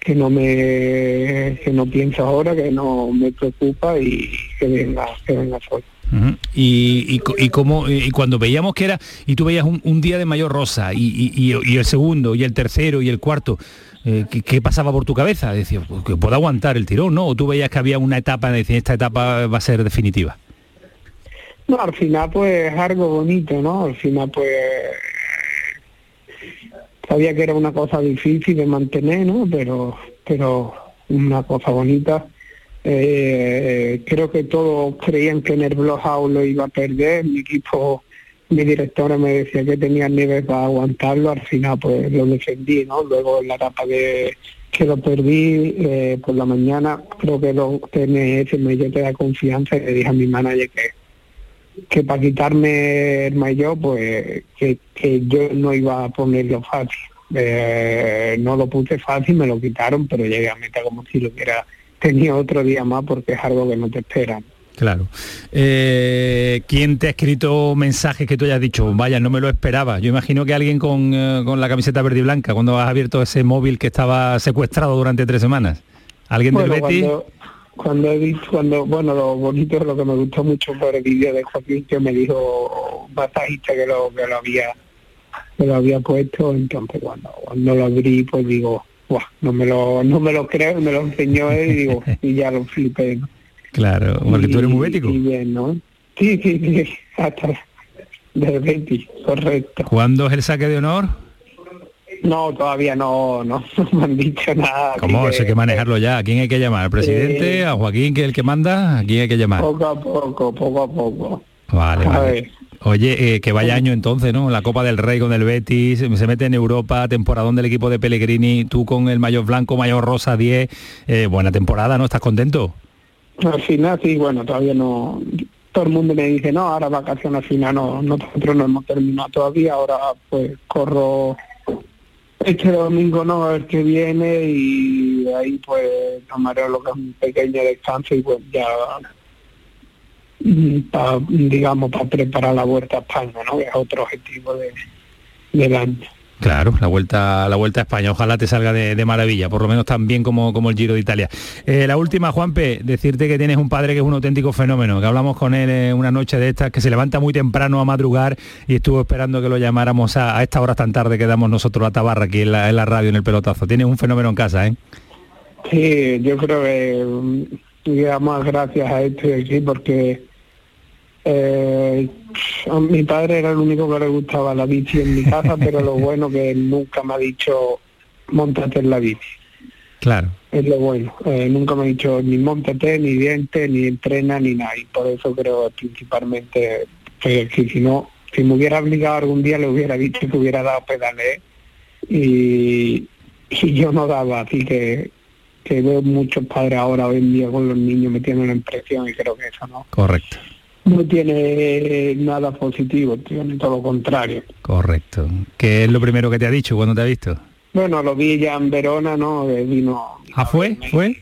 que no me que no pienso ahora, que no me preocupa y que venga, que venga solo. Ujú. y, y, y como y cuando veíamos que era y tú veías un, un día de mayor rosa y, y- y- y el segundo y el tercero y el cuarto eh, ¿qué, qué pasaba por tu cabeza? Decías, pues, que puedo aguantar el tirón, ¿no? O tú veías que había una etapa, decías, esta etapa va a ser definitiva. No, al final pues es algo bonito, ¿no? Al final pues sabía que era una cosa difícil de mantener, ¿no? Pero pero una cosa bonita. Eh, creo que todos creían que en el Blockhouse lo iba a perder. Mi equipo, mi directora me decía que tenía nivel para aguantarlo. Al final pues lo defendí, ¿no? Luego en la etapa de que lo perdí eh, por la mañana, creo que lo TNS me dio toda confianza y le dije a mi manager que que para quitarme el mayor, pues que, que yo no iba a ponerlo fácil. Eh, no lo puse fácil, me lo quitaron, pero llegué a meta como si lo hubiera tenido otro día más porque es algo que no te esperan. Claro. Eh, ¿Quién te ha escrito mensajes que tú hayas dicho, vaya, no me lo esperaba? Yo imagino que alguien con, eh, con la camiseta verde y blanca, cuando has abierto ese móvil que estaba secuestrado durante tres semanas. ¿Alguien Bueno, del Betis? cuando, cuando he visto, cuando, bueno, lo bonito, lo que me gustó mucho fue el vídeo de Joaquín que me dijo masajista que lo, que lo había que lo había puesto, entonces cuando, cuando lo abrí pues digo, "Buah, no me lo, no me lo creo, me lo enseñó él y digo, y ya lo flipé, ¿no? Claro, porque tú eres muy bético. Y bien, ¿no? Sí, sí, sí, [laughs] hasta del Betis, correcto. ¿Cuándo es el saque de honor? No, todavía no, no, [laughs] no me han dicho nada. ¿Cómo? Eso hay que manejarlo ya. ¿A quién hay que llamar? ¿Al presidente? Eh, ¿A Joaquín, que es el que manda? ¿A quién hay que llamar? Poco a poco, poco a poco. Vale, A vale. ver. Oye, eh, que vaya año entonces, ¿no? La Copa del Rey con el Betis, se mete en Europa, temporadón del equipo de Pellegrini, tú con el mayor blanco, mayor rosa 10, eh, buena temporada, ¿no? ¿Estás contento? Al final sí, bueno, todavía no. Todo el mundo me dice, no, ahora vacaciones al final no, nosotros no hemos terminado todavía, ahora pues corro este domingo no, el que viene y ahí pues tomaré lo que es un pequeño descanso y pues ya mm, digamos para preparar la vuelta a España, ¿no? Que es otro objetivo de, del año. Claro, la vuelta, la vuelta a España, ojalá te salga de, maravilla, por lo menos tan bien como, como el Giro de Italia. Eh, la última, Juanpe, decirte que tienes un padre que es un auténtico fenómeno, que hablamos con él eh, una noche de estas, que se levanta muy temprano a madrugar y estuvo esperando que lo llamáramos a, a esta hora tan tarde que damos nosotros a Tabarra aquí en la, en la radio, en el pelotazo. Tienes un fenómeno en casa, ¿eh? Sí, yo creo que mm, le damos gracias a este aquí porque eh, a mi padre era el único que le gustaba la bici en mi casa, [laughs] pero lo bueno que él nunca me ha dicho montate en la bici. Claro. Es lo bueno. Eh, nunca me ha dicho ni montate, ni diente, ni entrena, ni nada. Y por eso creo principalmente que si, si no, si me hubiera obligado algún día le hubiera dicho que hubiera dado pedales y, y yo no daba, así que que veo muchos padres ahora hoy en día con los niños metiendo la impresión y creo que eso no Correcto, no tiene nada positivo, tiene todo lo contrario. correcto. ¿Qué es lo primero que te ha dicho cuando te ha visto? Bueno, lo vi ya en Verona, ¿no? Que vino, ¿Ah, fue? ¿Fue?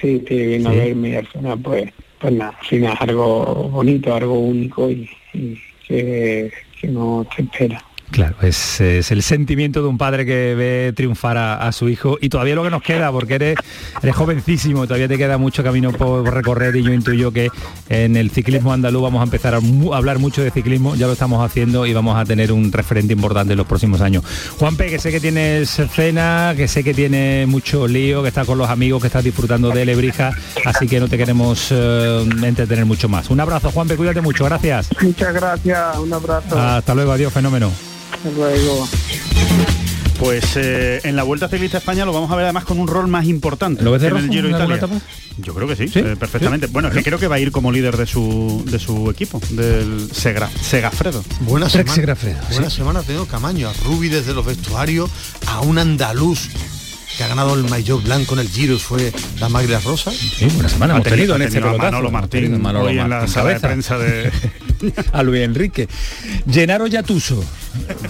sí, sí, vino Sí. a verme y al final pues, pues nada, al final es algo bonito, algo único y, y que, que no se espera. Claro, es, es el sentimiento de un padre que ve triunfar a, a su hijo y todavía lo que nos queda, porque eres, eres jovencísimo, todavía te queda mucho camino por recorrer y yo intuyo que en el ciclismo andaluz vamos a empezar a, mu- a hablar mucho de ciclismo, ya lo estamos haciendo y vamos a tener un referente importante en los próximos años. Juanpe, que sé que tienes cena, que sé que tienes mucho lío, que estás con los amigos, que estás disfrutando de Lebrija, así que no te queremos eh, entretener mucho más. Un abrazo, Juanpe, cuídate mucho, gracias. Muchas gracias, un abrazo. Hasta luego, adiós, fenómeno. Hasta luego. Pues eh, en la Vuelta Ciclista a España lo vamos a ver además con un rol más importante ¿Lo ves de en rojo el Giro en Italia. etapa? Yo creo que sí, eh, perfectamente. Bueno, es que creo que va a ir como líder de su de su equipo, del Segra, Segafredo. Buena Trek semana, Segafredo, buena sí. semana ha tenido Camaño, a Rubi desde los vestuarios, a un andaluz que ha ganado el maillot blanco en el Giro, fue la Maglia Rosa. Sí, buena semana Ha hemos tenido, tenido- en este pelotazo. Manolo Martín Manolo hoy en la sala de prensa de [laughs] [laughs] a Luis Enrique. Gennaro Yatuso.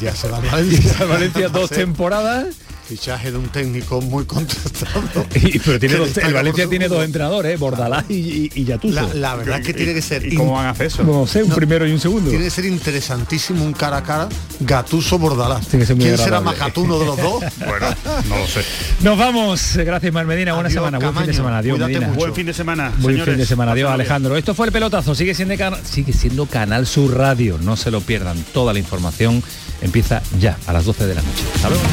Ya se va al [laughs] Valencia. Al Valencia dos temporadas. Fichaje de un técnico muy [laughs] contrastado. [laughs] Y- pero tiene dos- el Valencia tiene dos entrenadores, ¿eh? Bordalás y, y, y Yatuso. La, la verdad que tiene que ser... ¿Y cómo van a hacer eso? No sé, un primero y un segundo. Tiene que ser interesantísimo un cara a cara Gatuso Bordalás. Tiene que ser muy ¿Quién será agradable. más gatuno de los dos? [laughs] Bueno, no lo sé. Nos vamos. Gracias, Mar Medina. Buena semana. Buen fin de semana. Adiós, Medina. mucho. Buen fin de semana, Buen señores. fin de semana. Adiós. Alejandro. Esto fue el pelotazo. Sigue siendo, cana- sigue siendo Canal Sur Radio. No se lo pierdan. Toda la información empieza ya a las 12 de la noche. Hasta luego.